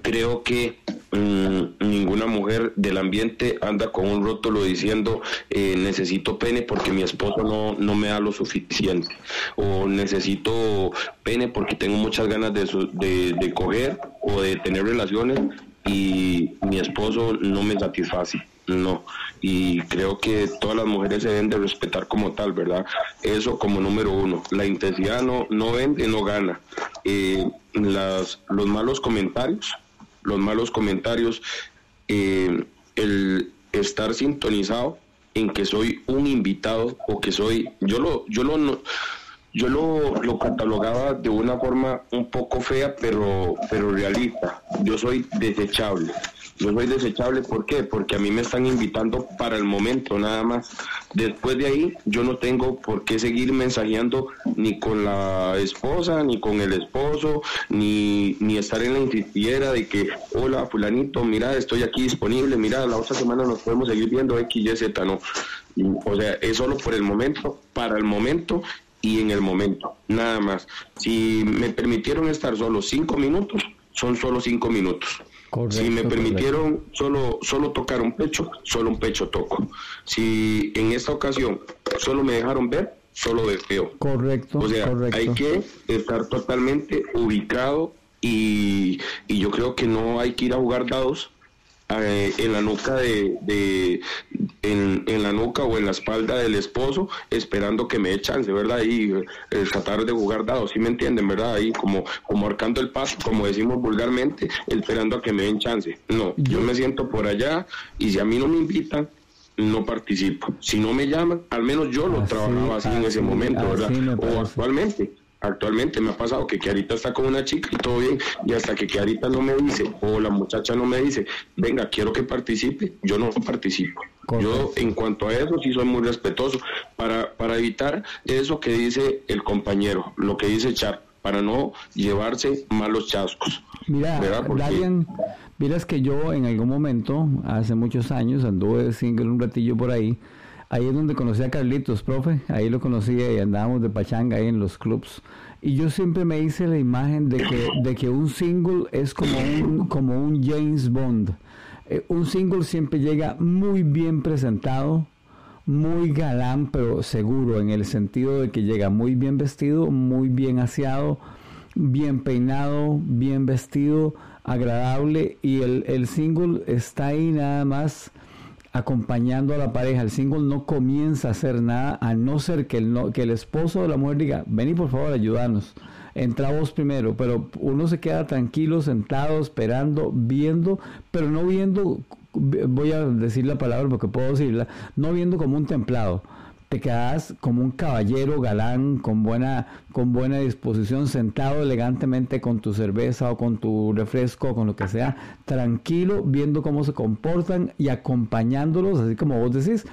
creo que mm, ninguna mujer del ambiente anda con un rótulo diciendo eh, necesito pene porque mi esposo no, no me da lo suficiente o necesito pene porque tengo muchas ganas de, de, de coger o de tener relaciones y mi esposo no me satisface no y creo que todas las mujeres se deben de respetar como tal, ¿verdad? Eso como número uno. La intensidad no, no vende, no gana. Eh, las, los malos comentarios, los malos comentarios, eh, el estar sintonizado en que soy un invitado o que soy, yo lo, yo lo, yo lo, lo catalogaba de una forma un poco fea, pero, pero realista. Yo soy desechable. Yo soy desechable, ¿por qué? Porque a mí me están invitando para el momento nada más. Después de ahí, yo no tengo por qué seguir mensajeando ni con la esposa, ni con el esposo, ni, ni estar en la insistiera de que, hola, fulanito, mira, estoy aquí disponible, mira, la otra semana nos podemos seguir viendo X, Y, Z, no. O sea, es solo por el momento, para el momento y en el momento, nada más. Si me permitieron estar solo cinco minutos, son solo cinco minutos si me permitieron solo, solo tocar un pecho, solo un pecho toco. Si en esta ocasión solo me dejaron ver, solo deseo. Correcto. O sea, hay que estar totalmente ubicado y, y yo creo que no hay que ir a jugar dados eh, en la nuca de, en, en, la nuca o en la espalda del esposo esperando que me dé chance, ¿verdad? Y eh, tratar de jugar dados, ¿sí me entienden, verdad? Ahí como, como marcando el paso, como decimos vulgarmente, esperando a que me den chance. No, yo me siento por allá y si a mí no me invitan, no participo. Si no me llaman, al menos yo lo trabajaba así, en ese momento, ¿verdad? O actualmente actualmente me ha pasado que Kiarita está con una chica y todo bien, y hasta que Kiarita no me dice, o la muchacha no me dice, venga, quiero que participe, yo no participo. Yo en cuanto a eso sí soy muy respetuoso, para, para evitar eso que dice el compañero, lo que dice Char, para no llevarse malos chascos. Mira, Darian, miras que yo en algún momento, hace muchos años, anduve single un ratillo por ahí, Ahí es donde conocí a Carlitos, profe. Ahí lo conocía y andábamos de pachanga ahí en los clubs. Y yo siempre me hice la imagen de que, de que un single es como un, como un James Bond. Eh, un single siempre llega muy bien presentado, muy galán, pero seguro, en el sentido de que llega muy bien vestido, muy bien aseado, bien peinado, bien vestido, agradable. Y el, el single está ahí nada más acompañando a la pareja. El single no comienza a hacer nada a no ser que el, no, que el esposo de la mujer diga, vení por favor, ayudarnos. Entra vos primero, pero uno se queda tranquilo, sentado, esperando, viendo, pero no viendo, voy a decir la palabra porque puedo decirla, no viendo como un templado, te quedas como un caballero galán, con buena, con buena disposición, sentado elegantemente con tu cerveza o con tu refresco, con lo que sea, tranquilo, viendo cómo se comportan y acompañándolos, así como vos decís,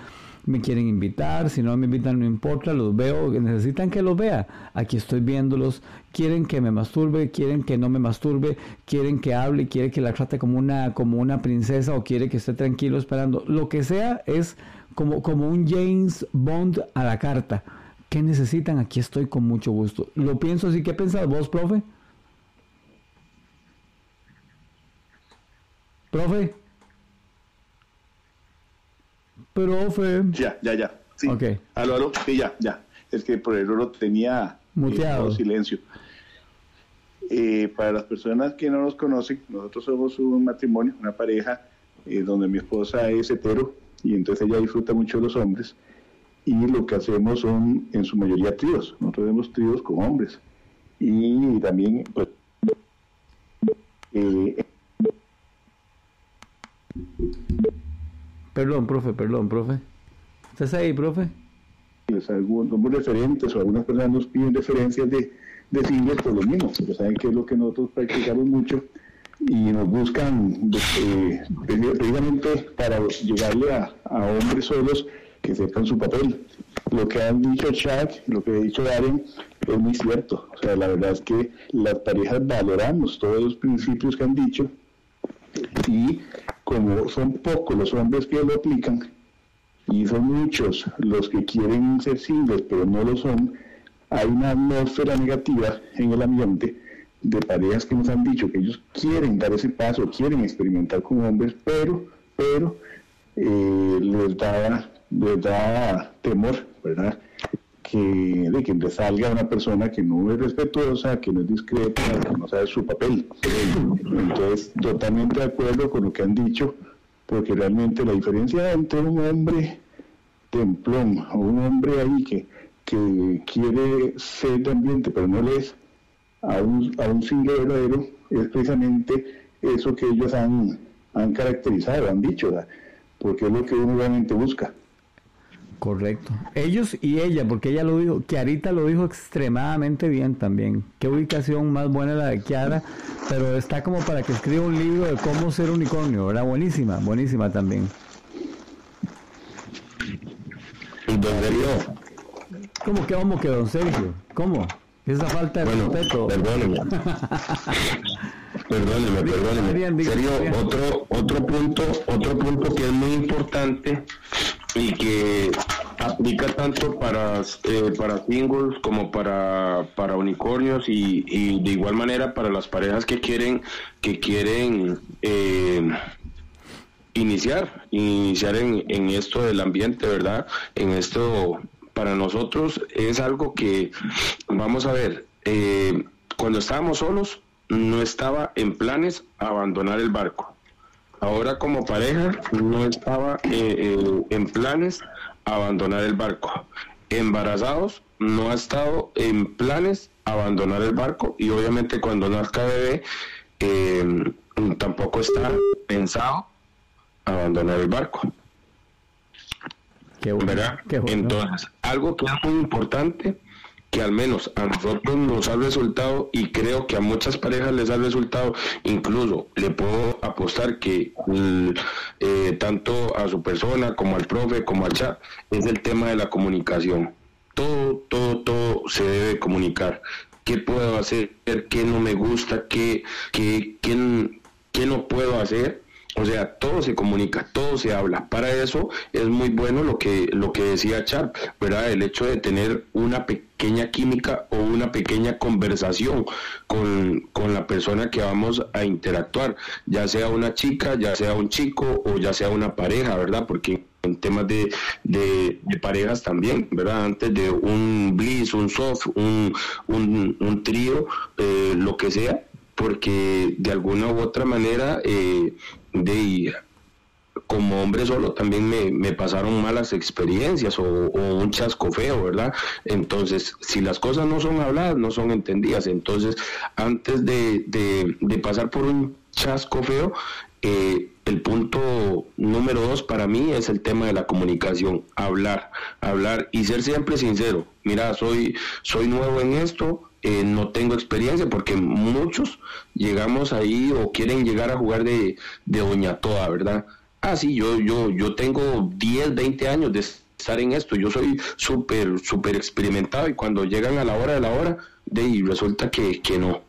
me quieren invitar, si no me invitan no importa, los veo, necesitan que los vea, aquí estoy viéndolos, quieren que me masturbe, quieren que no me masturbe, quieren que hable, quieren que la trate como una, como una princesa o quiere que esté tranquilo esperando, lo que sea es como, como un James Bond a la carta. ¿Qué necesitan? Aquí estoy con mucho gusto. Lo pienso así. ¿Qué pensás vos, profe? Profe. Profe. Ya, ya, ya. Sí. Ok. Aló, aló. Sí, ya, ya. Es que por error lo tenía Muteado. en silencio. Eh, para las personas que no nos conocen, nosotros somos un matrimonio, una pareja, eh, donde mi esposa es hetero y entonces ella disfruta mucho de los hombres y lo que hacemos son en su mayoría tríos, nosotros tenemos tríos con hombres y también pues eh, Perdón, profe, perdón, profe. ¿Estás ahí, profe? pues, algunos referentes o algunas personas nos piden referencias de, de singles por lo mismo, porque saben que es lo que nosotros practicamos mucho y nos buscan eh, precisamente para llegarle a, a, hombres solos que sepan su papel. Lo que han dicho Chuck, lo que ha dicho Darren, es muy cierto. O sea, la verdad es que las parejas valoramos todos los principios que han dicho y como son pocos los hombres que lo aplican y son muchos los que quieren ser singles pero no lo son, hay una atmósfera negativa en el ambiente de parejas que nos han dicho que ellos quieren dar ese paso, quieren experimentar con hombres, pero, pero eh, les, da, les da temor, ¿verdad? Que, de que les salga una persona que no es respetuosa, que no es discreta, que no sabe su papel. Entonces, totalmente de acuerdo con lo que han dicho, porque realmente la diferencia entre un hombre templón o un hombre ahí que, que quiere ser de ambiente, pero no lo es, a un, a un single verdadero es precisamente eso que ellos han, han caracterizado, han dicho, ¿verdad? porque es lo que uno realmente busca. Correcto. Ellos y ella, porque ella lo dijo, Kiarita lo dijo extremadamente bien también. Qué ubicación más buena la de Kiara, pero está como para que escriba un libro de cómo ser unicornio, ¿verdad? Buenísima, buenísima también. ¿Y don Sergio? ¿Cómo que vamos que don Sergio? ¿Cómo? Esa falta de Bueno, respeto. perdóneme. Perdóneme, perdóneme. Bien, Serio, bien. otro, otro punto, otro punto que es muy importante y que aplica tanto para, eh, para singles como para, para unicornios y, y de igual manera para las parejas que quieren, que quieren eh, iniciar, iniciar en, en esto del ambiente, ¿verdad? En esto, para nosotros es algo que, vamos a ver, eh, cuando estábamos solos, no estaba en planes abandonar el barco. Ahora como pareja, no estaba eh, eh, en planes abandonar el barco. Embarazados, no ha estado en planes abandonar el barco y obviamente cuando nazca bebé, tampoco está pensado abandonar el barco. Qué bueno. ¿verdad? Qué bueno. Entonces, algo que es muy importante, que al menos a nosotros nos ha resultado y creo que a muchas parejas les ha resultado, incluso le puedo apostar que mm, eh, tanto a su persona como al profe, como al chat, es el tema de la comunicación. Todo, todo, todo se debe comunicar. ¿Qué puedo hacer? ¿Qué no me gusta? ¿Qué, qué, qué, qué no puedo hacer? O sea, todo se comunica, todo se habla. Para eso es muy bueno lo que, lo que decía Char, ¿verdad? El hecho de tener una pequeña química o una pequeña conversación con, con la persona que vamos a interactuar, ya sea una chica, ya sea un chico o ya sea una pareja, ¿verdad? Porque en temas de, de, parejas también, ¿verdad? Antes de un bliss, un soft, un, un, trío, eh, lo que sea, porque de alguna u otra manera, eh, de como hombre solo también me, pasaron malas experiencias o, un chasco feo, ¿verdad? Entonces, si las cosas no son habladas, no son entendidas. Entonces, antes de, de pasar por un chasco feo, eh, el punto número dos para mí es el tema de la comunicación, hablar, hablar y ser siempre sincero. Mira, soy, soy nuevo en esto, eh, no tengo experiencia porque muchos llegamos ahí o quieren llegar a jugar de, de doña toda, ¿verdad? Ah, sí, yo, yo, yo tengo 10, 20 años de estar en esto, yo soy súper, súper experimentado y cuando llegan a la hora de la hora, de ahí resulta que, que no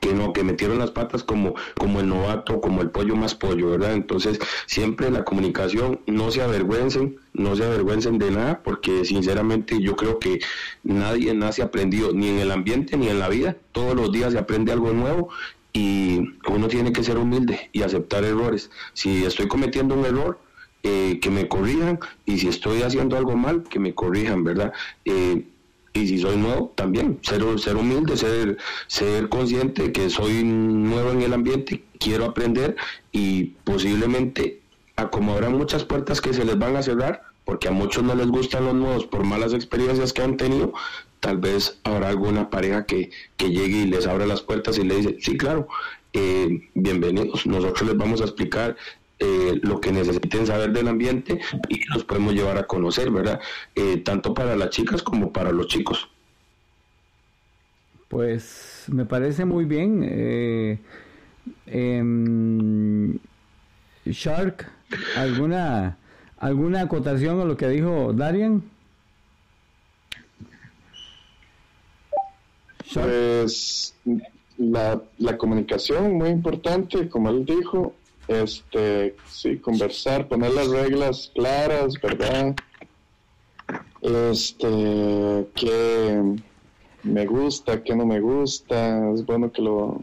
que no, que metieron las patas como, como el novato, como el pollo más pollo, ¿verdad? Entonces, siempre la comunicación, no se avergüencen, no se avergüencen de nada, porque sinceramente yo creo que nadie nace aprendido, ni en el ambiente ni en la vida, todos los días se aprende algo nuevo y uno tiene que ser humilde y aceptar errores. Si estoy cometiendo un error, eh, que me corrijan y si estoy haciendo algo mal, que me corrijan, ¿verdad? Eh, y si soy nuevo, también, ser, ser humilde, ser, ser consciente que soy nuevo en el ambiente, quiero aprender y posiblemente, como habrá muchas puertas que se les van a cerrar, porque a muchos no les gustan los nuevos por malas experiencias que han tenido, tal vez habrá alguna pareja que, que llegue y les abra las puertas y le dice, sí, claro, eh, bienvenidos, nosotros les vamos a explicar eh, lo que necesiten saber del ambiente y los podemos llevar a conocer, ¿verdad? Eh, tanto para las chicas como para los chicos. Pues me parece muy bien. Eh, em, Shark, ¿alguna, ¿alguna acotación a lo que dijo Darian? Pues la, la comunicación muy importante, como él dijo, este, sí, conversar, poner las reglas claras, ¿verdad? Este, que me gusta, que no me gusta, es bueno que lo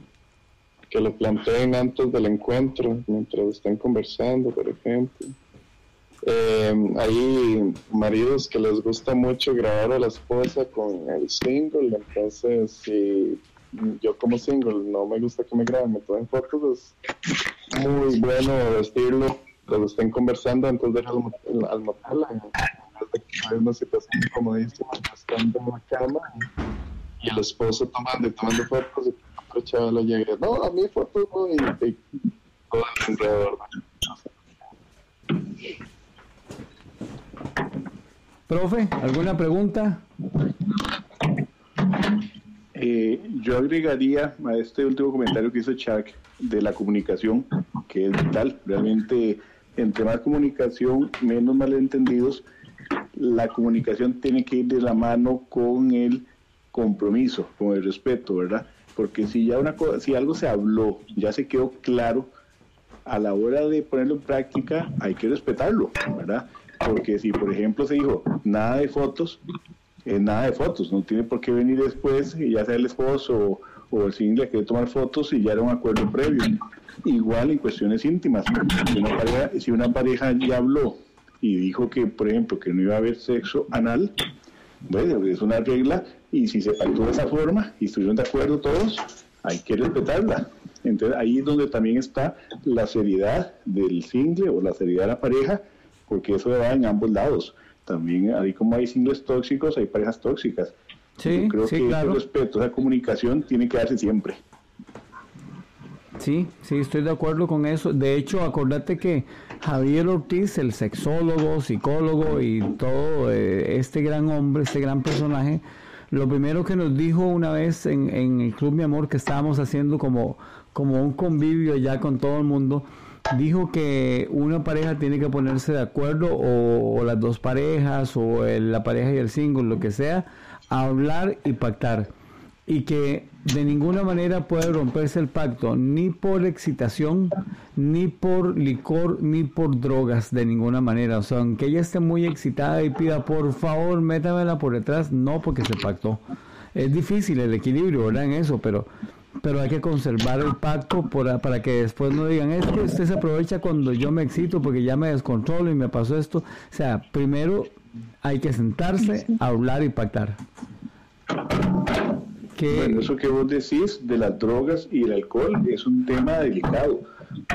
que lo planteen antes del encuentro, mientras estén conversando, por ejemplo. Eh, hay maridos que les gusta mucho grabar a la esposa con el single, entonces si yo como single no me gusta que me graben, me tomen fotos, es muy bueno vestirlo cuando estén conversando de ir al, motel, hay una situación incomodísima estando en la cama y, el esposo tomando y tomando fotos y otro chaval llega, no, a mí fotos no, y, y todo alrededor. Profe, ¿alguna pregunta? Eh, yo agregaría a este último comentario que hizo Chuck de la comunicación, que es vital. Realmente, entre más comunicación, menos malentendidos. La comunicación tiene que ir de la mano con el compromiso, con el respeto, ¿verdad? Porque si ya una cosa, si algo se habló, ya se quedó claro, a la hora de ponerlo en práctica hay que respetarlo, ¿verdad? Porque si, por ejemplo, se dijo nada de fotos, es nada de fotos, no tiene por qué venir después, ya sea el esposo o, el single que tomar fotos y ya era un acuerdo previo. Igual en cuestiones íntimas, si una, pareja, si una pareja ya habló y dijo que, por ejemplo, que no iba a haber sexo anal, bueno, es una regla y si se pactó de esa forma y estuvieron de acuerdo todos, hay que respetarla. Entonces ahí es donde también está la seriedad del single o la seriedad de la pareja, porque eso va en ambos lados también, ahí como hay singles tóxicos, hay parejas tóxicas. Sí, creo sí, que claro. ese respeto, esa comunicación tiene que darse siempre. Sí, sí, estoy de acuerdo con eso. De hecho, acordate que Javier Ortiz, el sexólogo, psicólogo y todo eh, este gran hombre, este gran personaje, lo primero que nos dijo una vez en, en el Club Mi Amor que estábamos haciendo como, como un convivio ya con todo el mundo, dijo que una pareja tiene que ponerse de acuerdo o, las dos parejas o la pareja y el single, lo que sea, a hablar y pactar. y que de ninguna manera puede romperse el pacto, ni por excitación, ni por licor, ni por drogas, de ninguna manera. O sea, aunque ella esté muy excitada y pida, por favor, métamela por detrás, no porque se pactó. Es difícil el equilibrio, ¿verdad? En eso, pero, pero hay que conservar el pacto para que después no digan, es que usted se aprovecha cuando yo me excito porque ya me descontrolo y me pasó esto. O sea, primero hay que sentarse, hablar y pactar. Bueno, eso que vos decís de las drogas y el alcohol es un tema delicado,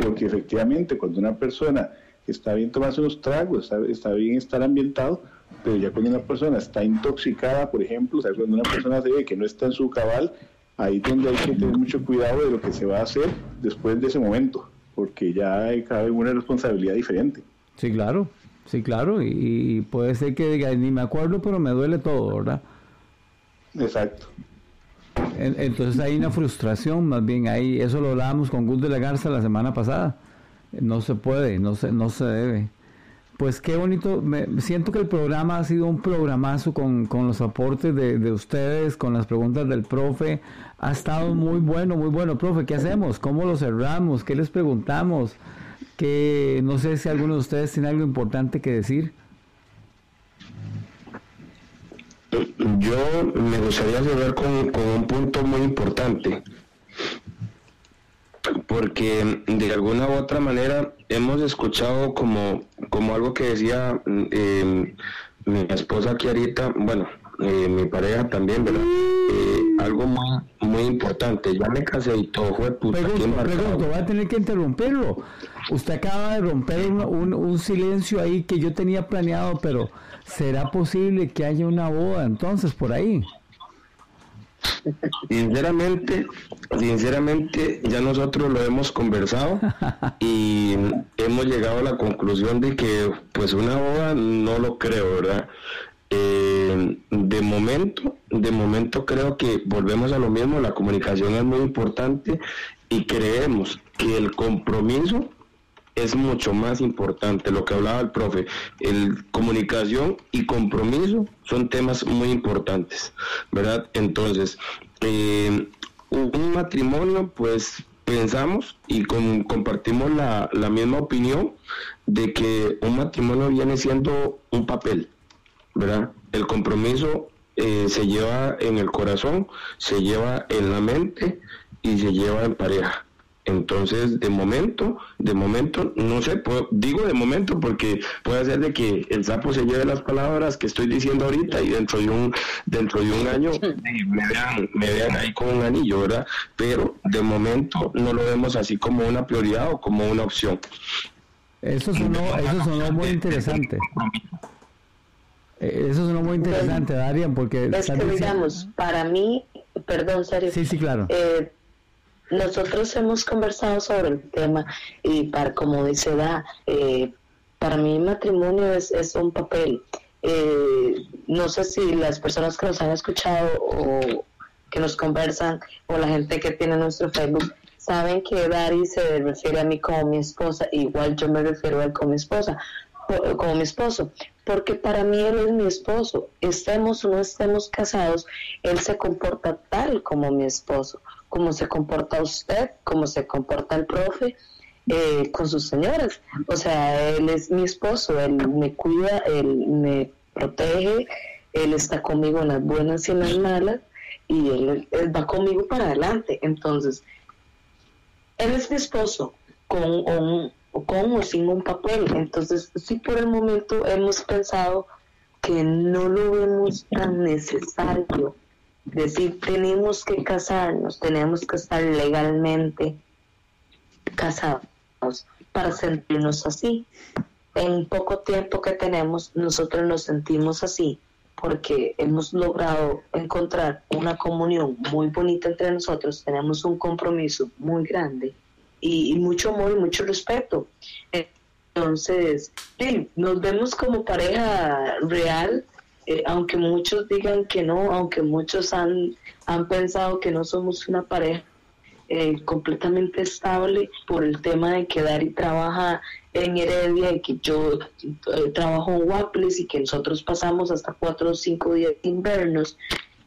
porque efectivamente cuando una persona está bien tomarse unos tragos, está, bien estar ambientado, pero ya cuando una persona está intoxicada, por ejemplo, o cuando una persona se ve que no está en su cabal, ahí es donde hay que tener mucho cuidado de lo que se va a hacer después de ese momento, porque ya cabe una responsabilidad diferente. Sí, claro, sí, claro, y, y puede ser que diga, ni me acuerdo, pero me duele todo, ¿verdad? Exacto. Entonces hay una frustración, más bien ahí, eso lo hablábamos con Gus de la Garza la semana pasada. No se puede, no se, no se debe. Pues qué bonito, me, siento que el programa ha sido un programazo con, los aportes de, de, ustedes, con las preguntas del profe. Ha estado muy bueno, muy bueno. Profe, ¿qué hacemos? ¿Cómo lo cerramos? ¿Qué les preguntamos? Que no sé si alguno de ustedes tiene algo importante que decir. Yo me gustaría cerrar con, un punto muy importante, porque de alguna u otra manera hemos escuchado como, como algo que decía eh, mi esposa aquí ahorita, bueno, eh, mi pareja también, ¿verdad? Eh, algo muy, muy importante. Ya me casé y todo fue puta. Pregunto, pregunto, voy a tener que interrumpirlo. Usted acaba de romper un, un, silencio ahí que yo tenía planeado, pero ¿será posible que haya una boda entonces por ahí? Sinceramente, sinceramente, ya nosotros lo hemos conversado y hemos llegado a la conclusión de que pues una boda no lo creo, ¿verdad? Eh, de momento, de momento creo que volvemos a lo mismo, la comunicación es muy importante y creemos que el compromiso es mucho más importante, lo que hablaba el profe, el comunicación y compromiso son temas muy importantes, ¿verdad? Entonces, eh, un matrimonio, pues pensamos y compartimos la, la misma opinión de que un matrimonio viene siendo un papel, ¿verdad? El compromiso eh, se lleva en el corazón, se lleva en la mente y se lleva en pareja. Entonces, de momento, de momento, no sé, digo de momento porque puede ser de que el sapo se lleve las palabras que estoy diciendo ahorita y dentro de un, dentro de un año me vean, me vean ahí con un anillo, ¿verdad? Pero de momento no lo vemos así como una prioridad o como una opción. Eso sonó, eso sonó muy interesante. Eh, eso es muy interesante, Darian, porque... Es que digamos, para mí, perdón, serio. Sí, sí, claro. Eh, nosotros hemos conversado sobre el tema y para, como dice Da, eh, para mí matrimonio es, es un papel. no sé si las personas que nos han escuchado o que nos conversan o la gente que tiene nuestro Facebook saben que Dari se refiere a mí como mi esposa, igual yo me refiero a él como mi esposa, como mi esposo, porque para mí él es mi esposo, estemos o no estemos casados, él se comporta tal como mi esposo, como se comporta usted, como se comporta el profe eh, con sus señoras, o sea, él es mi esposo, él me cuida, él me protege, él está conmigo en las buenas y en las malas, y él, va conmigo para adelante, entonces, él es mi esposo, con con o sin un papel. Entonces, sí por el momento hemos pensado que no lo vemos tan necesario. Decir, tenemos que casarnos, tenemos que estar legalmente casados para sentirnos así. En poco tiempo que tenemos, nosotros nos sentimos así porque hemos logrado encontrar una comunión muy bonita entre nosotros, tenemos un compromiso muy grande y, mucho amor y mucho respeto. Entonces, nos vemos como pareja real, eh, aunque muchos digan que no, aunque muchos han, han pensado que no somos una pareja eh, completamente estable por el tema de que Dari trabaja en Heredia y que yo eh, trabajo en Wapples y que nosotros pasamos hasta cuatro o cinco días invernos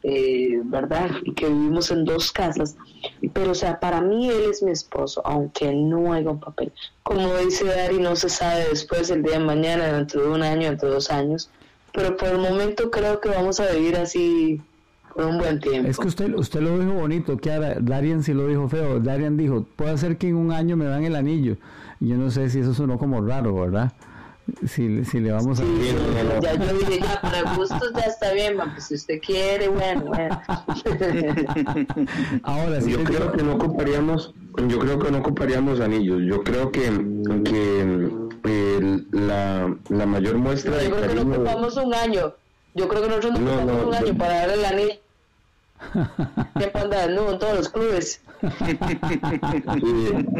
eh, ¿verdad? Y que vivimos en dos casas. Pero, o sea, para mí él es mi esposo, aunque no haya un papel. Como dice Dari, no se sabe después, el día de mañana, dentro de un año, dentro de dos años. Pero por el momento creo que vamos a vivir así por un buen tiempo. Es que usted, usted lo dijo bonito, que Darian sí lo dijo feo. Darian dijo, puede ser que en un año me dan el anillo. Yo no sé si eso sonó como raro, ¿verdad? si, si le vamos a... ya yo dije, ya, para gustos ya está bien, pues si usted quiere, bueno, bueno. Ahora sí. Yo creo que no ocuparíamos, yo creo que no ocuparíamos anillos, yo creo que, que la, la mayor muestra de Yo creo que no ocupamos un año, yo creo que nosotros no, ocupamos un año para darle el anillo ¿Qué panda no en todos los clubes?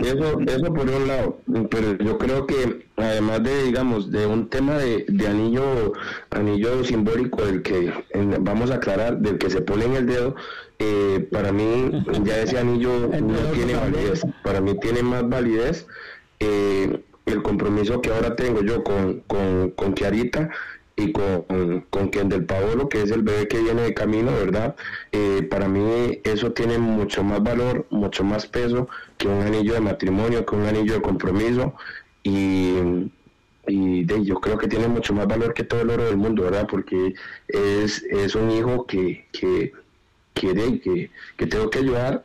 eso, eso por un lado, pero yo creo que además de, digamos, de un tema de, anillo, anillo simbólico del que vamos a aclarar, del que se pone en el dedo, eh, para mí ya ese anillo no tiene validez, para mí tiene más validez eh, el compromiso que ahora tengo yo con, con, con y con, con quien del Paolo, que es el bebé que viene de camino, ¿verdad? Eh, para mí eso tiene mucho más valor, mucho más peso que un anillo de matrimonio, que un anillo de compromiso y, y de, yo creo que tiene mucho más valor que todo el oro del mundo, ¿verdad? Porque es, es un hijo que, que, que, que, que tengo que ayudar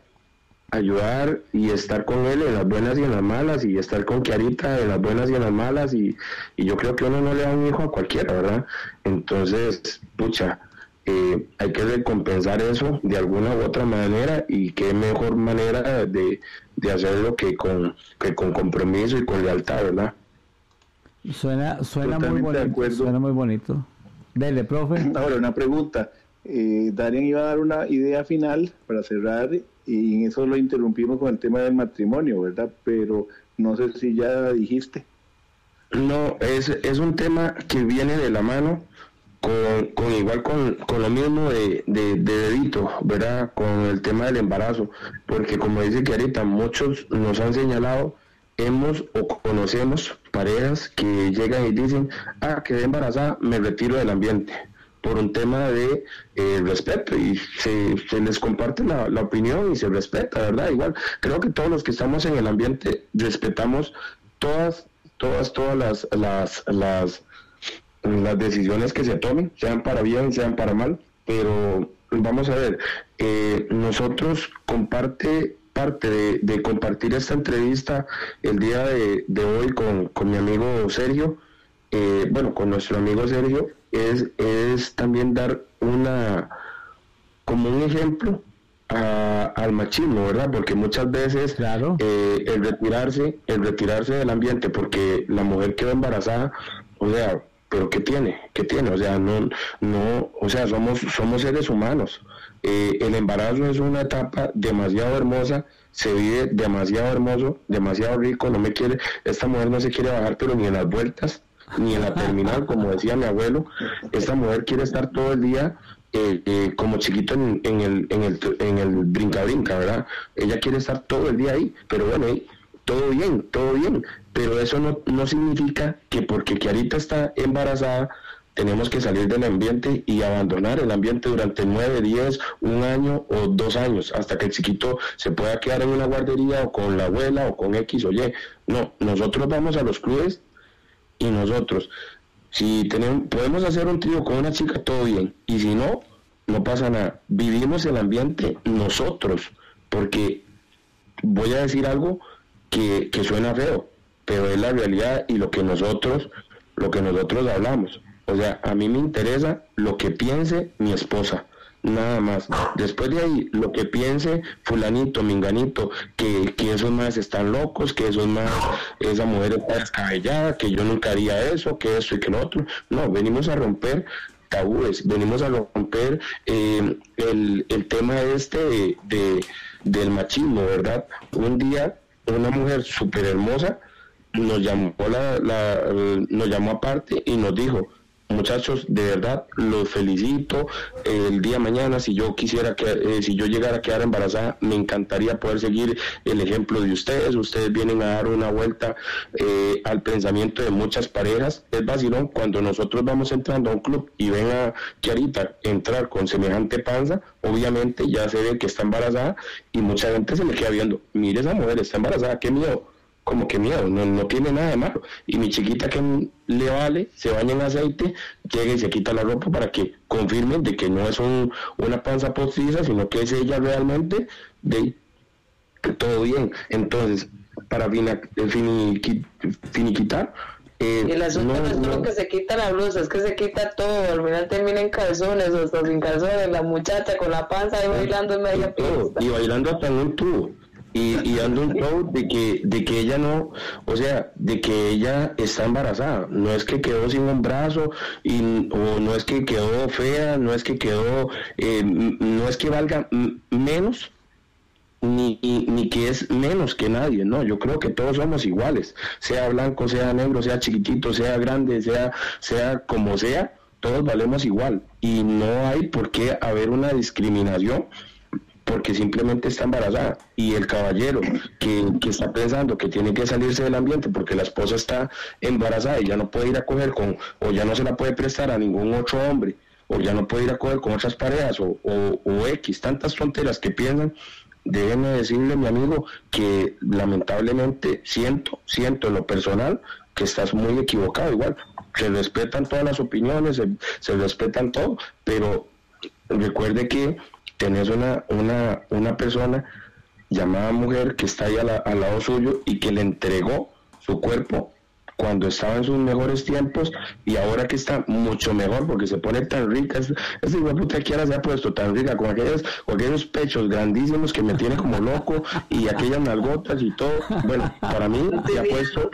ayudar y estar con él en las buenas y en las malas y estar con Kiarita en las buenas y en las malas y, y yo creo que uno no le da un hijo a cualquiera, ¿verdad? Entonces, pucha, eh, hay que recompensar eso de alguna u otra manera y qué mejor manera de, de hacerlo que con, que con compromiso y con lealtad, ¿verdad? Suena, suena muy bonito. Suena muy bonito. Dele, profe. Ahora, una pregunta. Eh, iba a dar una idea final para cerrar y en eso lo interrumpimos con el tema del matrimonio, ¿verdad? Pero no sé si ya dijiste. No, es, es un tema que viene de la mano con, con igual con, con, lo mismo de, de, dedito, ¿verdad? Con el tema del embarazo, porque como dice que ahorita muchos nos han señalado, hemos o conocemos parejas que llegan y dicen, ah, quedé embarazada, me retiro del ambiente por un tema de eh, respeto y se, les comparte la, opinión y se respeta, ¿verdad? Igual, creo que todos los que estamos en el ambiente respetamos todas, todas, todas las, las, las, decisiones que se tomen, sean para bien, sean para mal, pero vamos a ver, eh, nosotros comparte parte de, compartir esta entrevista el día de, hoy con, con, mi amigo Sergio, eh, bueno, con nuestro amigo Sergio, es, es también dar una, como un ejemplo al machismo, ¿verdad? Porque muchas veces claro. Eh, el retirarse, el retirarse del ambiente porque la mujer quedó embarazada, o sea, pero ¿qué tiene? ¿Qué tiene? O sea, no, no, o sea, somos, somos seres humanos. Eh, el embarazo es una etapa demasiado hermosa, se vive demasiado hermoso, demasiado rico, no me quiere, esta mujer no se quiere bajar, pero ni en las vueltas, ni en la terminal, como decía mi abuelo. Esta mujer quiere estar todo el día eh, eh, como chiquito en, el, en, el, en el brinca-brinca, ¿verdad? Ella quiere estar todo el día ahí, pero bueno, todo bien, todo bien. Pero eso no, no significa que porque Kiarita está embarazada, tenemos que salir del ambiente y abandonar el ambiente durante nueve, diez, un año o dos años, hasta que el chiquito se pueda quedar en una guardería o con la abuela o con X o Y. No, nosotros vamos a los clubes y nosotros. Si tenemos, podemos hacer un trío con una chica, todo bien. Y si no, no pasa nada. Vivimos el ambiente nosotros, porque voy a decir algo que, que suena feo, pero es la realidad y lo que nosotros, lo que nosotros hablamos. O sea, a mí me interesa lo que piense mi esposa nada más. Después de ahí, lo que piense fulanito, minganito, que, que esos más están locos, que esos más, esa mujer está descabellada, que yo nunca haría eso, que eso y que lo otro. No, venimos a romper tabúes, venimos a romper eh, el, el, tema este de, del machismo, ¿verdad? Un día una mujer súper hermosa nos llamó la, la, nos llamó aparte y nos dijo muchachos, de verdad los felicito. El día mañana, si yo quisiera que, eh, si yo llegara a quedar embarazada, me encantaría poder seguir el ejemplo de ustedes. Ustedes vienen a dar una vuelta eh, al pensamiento de muchas parejas. Es vacilón cuando nosotros vamos entrando a un club y ven a Kiarita entrar con semejante panza, obviamente ya se ve que está embarazada y mucha gente se le queda viendo, mire esa mujer, está embarazada, qué miedo como que miedo, no, no tiene nada de malo. Y mi chiquita que le vale, se baña en aceite, llega y se quita la ropa para que confirmen de que no es un, una panza postiza, sino que es ella realmente de todo bien. Entonces, para finiquitar, eh, el asunto no, es solo que se quita la blusa, es que se quita todo. Al final termina en calzones o hasta sin calzones. La muchacha con la panza ahí bailando en media pista. Y bailando hasta en un tubo y, y dando un show de que, de que ella no, o sea, de que ella está embarazada. No es que quedó sin un brazo, y, o no es que quedó fea, no es que quedó, eh, no es que valga menos, ni, ni, que es menos que nadie, no, yo creo que todos somos iguales, sea blanco, sea negro, sea chiquitito, sea grande, sea, sea como sea, todos valemos igual. Y no hay por qué haber una discriminación porque simplemente está embarazada. Y el caballero que, está pensando que tiene que salirse del ambiente porque la esposa está embarazada y ya no puede ir a coger con o ya no se la puede prestar a ningún otro hombre o ya no puede ir a coger con otras parejas o, o, X, tantas fronteras que piensan, déjenme decirle mi amigo que lamentablemente siento, siento en lo personal que estás muy equivocado igual, se respetan todas las opiniones, se, se respetan todo, pero recuerde que tenés una, una, una persona llamada mujer que está ahí al lado suyo y que le entregó su cuerpo cuando estaba en sus mejores tiempos y ahora que está mucho mejor porque se pone tan rica. Esa igual puta que ahora se ha puesto tan rica con aquellos, con aquellos pechos grandísimos que me tiene como loco y aquellas nalgotas y todo. Bueno, para mí se ha puesto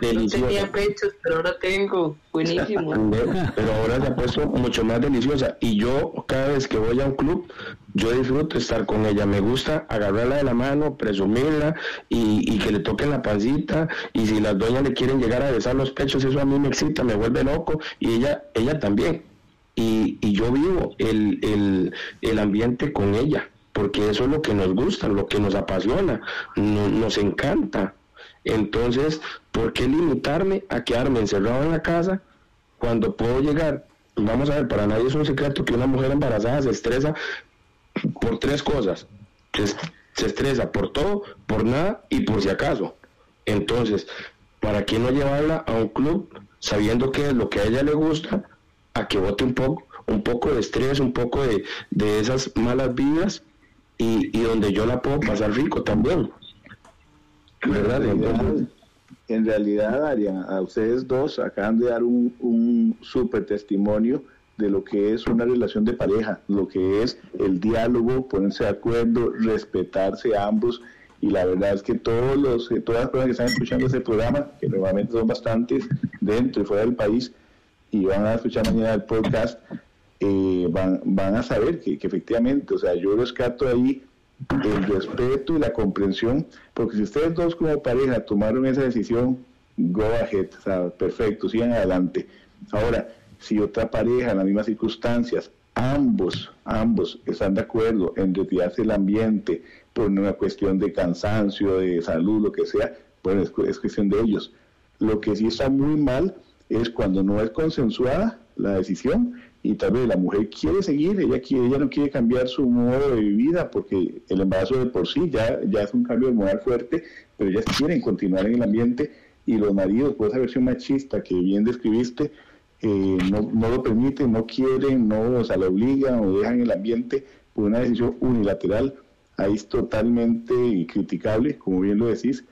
deliciosa. tenía pechos, pero ahora tengo. Buenísimo. Pero ahora se ha puesto mucho más deliciosa y yo cada vez que voy a un club yo disfruto estar con ella, me gusta agarrarla de la mano, presumirla y, que le toquen la pancita y si las doñas le quieren llegar a besar los pechos, eso a mí me excita, me vuelve loco y ella, ella también. Y, yo vivo el, el, ambiente con ella, porque eso es lo que nos gusta, lo que nos apasiona, nos encanta. Entonces, ¿por qué limitarme a quedarme encerrado en la casa cuando puedo llegar? Vamos a ver, para nadie es un secreto que una mujer embarazada se estresa por tres cosas. Se, estresa por todo, por nada y por si acaso. Entonces, ¿para qué no llevarla a un club sabiendo que es lo que a ella le gusta, a que bote un poco, un poco de estrés, un poco de, esas malas vidas y, donde yo la puedo pasar rico también? ¿Verdad? En realidad, a ustedes dos acaban de dar un, un súper testimonio de lo que es una relación de pareja, lo que es el diálogo, ponerse de acuerdo, respetarse a ambos. Y la verdad es que todos los, eh, todas las personas que están escuchando ese programa, que normalmente son bastantes dentro y fuera del país, y van a escuchar mañana el podcast, eh, van, van a saber que, efectivamente, o sea, yo rescato ahí el respeto y la comprensión, porque si ustedes dos como pareja tomaron esa decisión, go ahead, o sea, perfecto, sigan adelante. Ahora, si otra pareja en las mismas circunstancias, ambos, ambos están de acuerdo en retirarse del ambiente por una cuestión de cansancio, de salud, lo que sea, bueno, es, cuestión de ellos. Lo que sí está muy mal es cuando no es consensuada la decisión y tal vez la mujer quiere seguir, ella, quiere, ella no quiere cambiar su modo de vida porque el embarazo de por sí ya, ya es un cambio de moral fuerte, pero ellas quieren continuar en el ambiente y los maridos, por esa versión machista que bien describiste, eh, no, no, lo permiten, no quieren, no, o sea, lo obligan o dejan el ambiente por una decisión unilateral, ahí es totalmente criticable, como bien lo decís.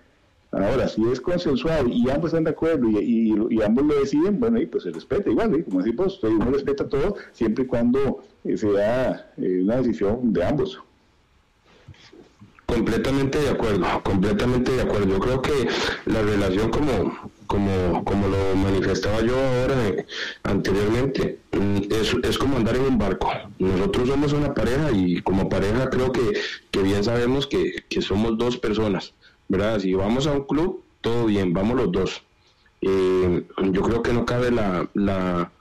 Ahora, si es consensuado y ambos están de acuerdo y, ambos lo deciden, bueno, y pues se respeta igual, como decimos, uno respeta todo siempre y cuando eh, sea eh, una decisión de ambos. Completamente de acuerdo, completamente de acuerdo. Yo creo que la relación como, como, como lo manifestaba yo ahora anteriormente, mm, es, es, como andar en un barco. Nosotros somos una pareja y como pareja creo que, que bien sabemos que, que, somos dos personas, ¿verdad? Si vamos a un club, todo bien, vamos los dos. Eh, yo creo que no cabe la, la,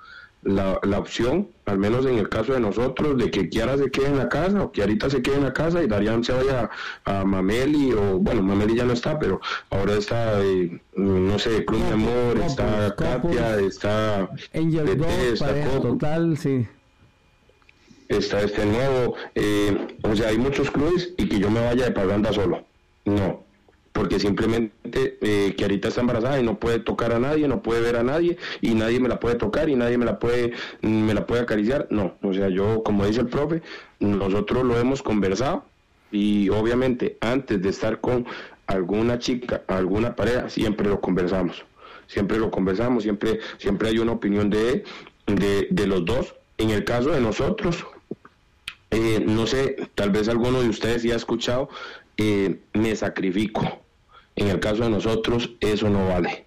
la, la, opción, al menos en el caso de nosotros, de que Kiara se quede en la casa o Kiarita se quede en la casa y Darían se vaya a, Mameli o, bueno, Mameli ya no está, pero ahora está, eh, no sé, Cruz de Amor, está Katia, está Angel está total, sí. Está este nuevo, eh, o sea, hay muchos clubes y que yo me vaya de paganda solo. No, porque simplemente eh, que ahorita está embarazada y no puede tocar a nadie, no puede ver a nadie y nadie me la puede tocar y nadie me la puede me la puede acariciar. No, o sea, yo como dice el profe, nosotros lo hemos conversado y obviamente antes de estar con alguna chica, alguna pareja, siempre lo conversamos. Siempre lo conversamos, siempre siempre hay una opinión de de, de los dos. En el caso de nosotros, eh, no sé, tal vez alguno de ustedes ya ha escuchado eh, me sacrifico. En el caso de nosotros, eso no vale.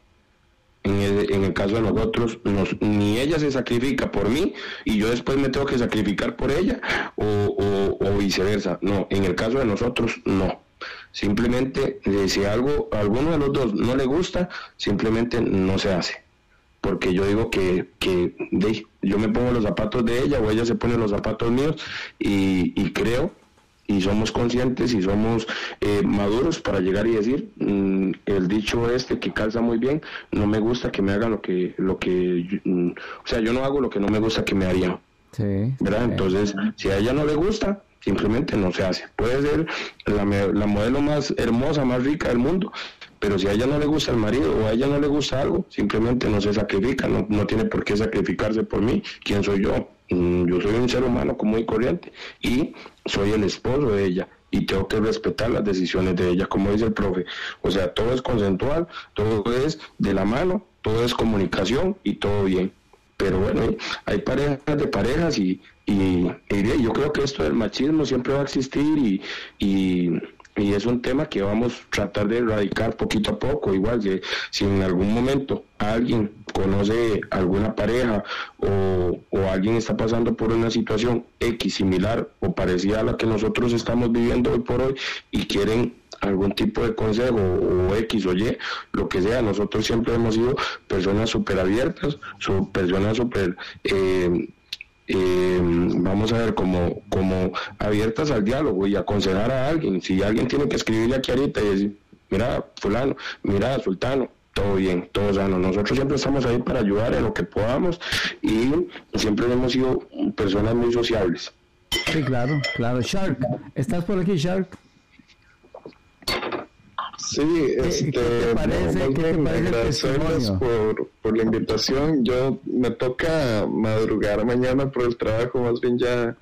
En el, caso de nosotros, ni ella se sacrifica por mí y yo después me tengo que sacrificar por ella o, viceversa. No, en el caso de nosotros, no. Simplemente, eh, si algo, a alguno de los dos no le gusta, simplemente no se hace. Porque yo digo que, que yo me pongo los zapatos de ella o ella se pone los zapatos míos y, y creo y somos conscientes y somos eh, maduros para llegar y decir mm, el dicho este que calza muy bien no me gusta que me hagan lo que lo que mm, o sea yo no hago lo que no me gusta que me harían. Verdad entonces si a ella no le gusta simplemente no se hace. Puede ser la, la modelo más hermosa más rica del mundo pero si a ella no le gusta el marido o a ella no le gusta algo simplemente no se sacrifica no, no tiene por qué sacrificarse por mí quién soy yo Mm, yo soy un ser humano común y corriente y soy el esposo de ella y tengo que respetar las decisiones de ella, como dice el profe. O sea, todo es consensual, todo es de la mano, todo es comunicación y todo bien. Pero bueno, hay parejas de parejas y, y, yo creo que esto del machismo siempre va a existir y y es un tema que vamos a tratar de erradicar poquito a poco, igual que si en algún momento alguien conoce alguna pareja o, alguien está pasando por una situación X similar o parecida a la que nosotros estamos viviendo hoy por hoy y quieren algún tipo de consejo o X o Y, lo que sea, nosotros siempre hemos sido personas súper abiertas, personas súper... Eh, eh, vamos a ver, como, como abiertas al diálogo y aconsejar a alguien. Si alguien tiene que escribirle aquí ahorita y decir, mira, fulano, mira, sultano, todo bien, todo sano. Nosotros siempre estamos ahí para ayudar en lo que podamos y siempre hemos sido personas muy sociables. Sí, claro, claro. Shark, ¿estás por aquí, Shark? Sí, este, ¿Qué te parece, por, por, la invitación. Yo me toca madrugar mañana por el trabajo, más bien ya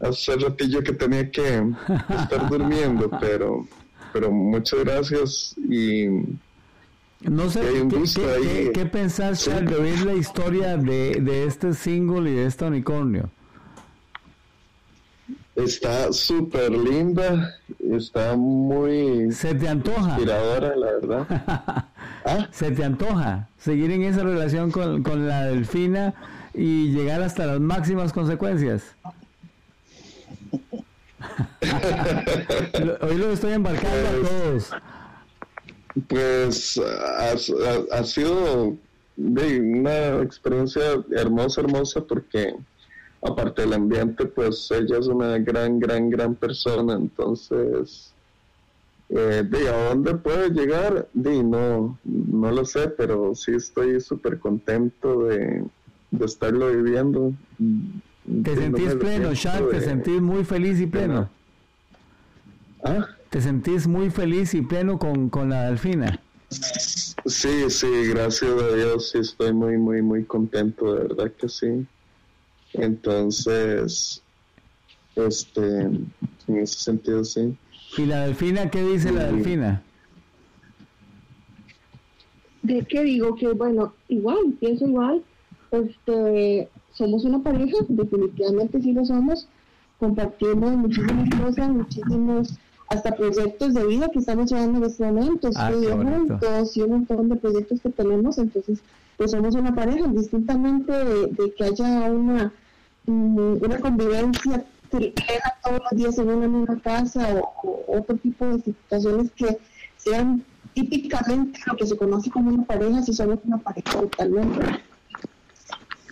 hace ratillo que tenía que estar durmiendo, pero, pero muchas gracias y no sé, ¿qué, qué, pensás, de oír la historia de, de este single y de este unicornio? Está súper linda, está muy ¿Se te antoja? inspiradora, la verdad. ¿Ah? ¿Se te antoja seguir en esa relación con, con la delfina y llegar hasta las máximas consecuencias? Hoy lo estoy embarcando a pues, todos. Pues ha, ha sido una experiencia hermosa, hermosa, porque aparte del ambiente, pues ella es una gran, gran, gran persona, entonces, eh, de a dónde puede llegar, de no, no lo sé, pero sí estoy súper contento de, estarlo viviendo. ¿Te sentís pleno, Shark? ¿Te sentís muy feliz y pleno? ¿Ah? ¿Te sentís muy feliz y pleno con, con la delfina? Sí, sí, gracias a Dios, sí estoy muy, muy, muy contento, de verdad que sí. Entonces, este, en ese sentido, sí. ¿Y la delfina qué dice la delfina? De qué digo que, bueno, igual, pienso igual, este, somos una pareja, definitivamente sí lo somos, compartimos muchísimas cosas, muchísimos hasta proyectos de vida que estamos llevando en este momento, ah, juntos y un montón de proyectos que tenemos, entonces pues somos una pareja, distintamente de, que haya una, mm, una convivencia todos los días en una misma casa o, otro tipo de situaciones que sean típicamente lo que se conoce como una pareja, si somos una pareja totalmente.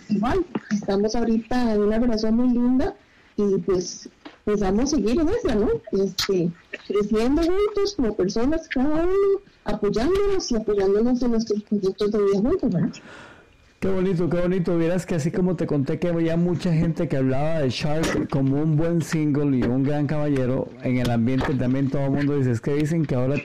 igual, estamos ahorita en una relación muy linda y pues pues vamos a seguir en esa, ¿no? Este, creciendo juntos como personas cada uno, apoyándonos y apoyándonos en nuestros proyectos de vida juntos, ¿verdad? Qué bonito, qué bonito. Vieras que así como te conté que había mucha gente que hablaba de Shark como un buen single y un gran caballero, en el ambiente también todo el mundo dice, es que dicen que ahora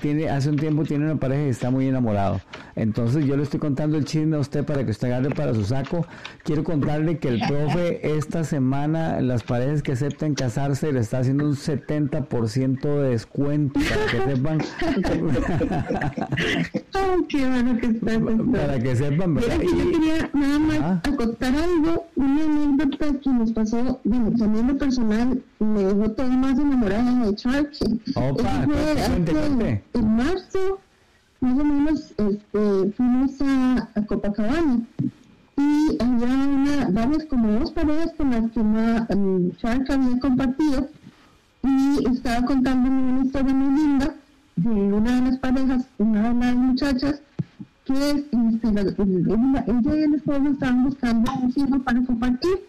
tiene, hace un tiempo tiene una pareja y está muy enamorado. Entonces yo le estoy contando el chisme a usted para que usted agarre para su saco. Quiero contarle que el profe esta semana, las parejas que aceptan casarse, le está haciendo un 70% de descuento para que sepan. qué bueno que está Para que sepan, ¿verdad? Yo quería nada más ah. contar algo, una anécdota que nos pasó, bueno, también lo personal, me dejó todo más enamorada de Charlie. Opa, fue en marzo, más o menos, este, fuimos a, a Copacabana y había una, varias como dos parejas con las que um, Shark había compartido y estaba contándome una historia muy linda de una de las parejas, una de las muchachas que este, ella y el esposo estaban buscando un hijo para compartir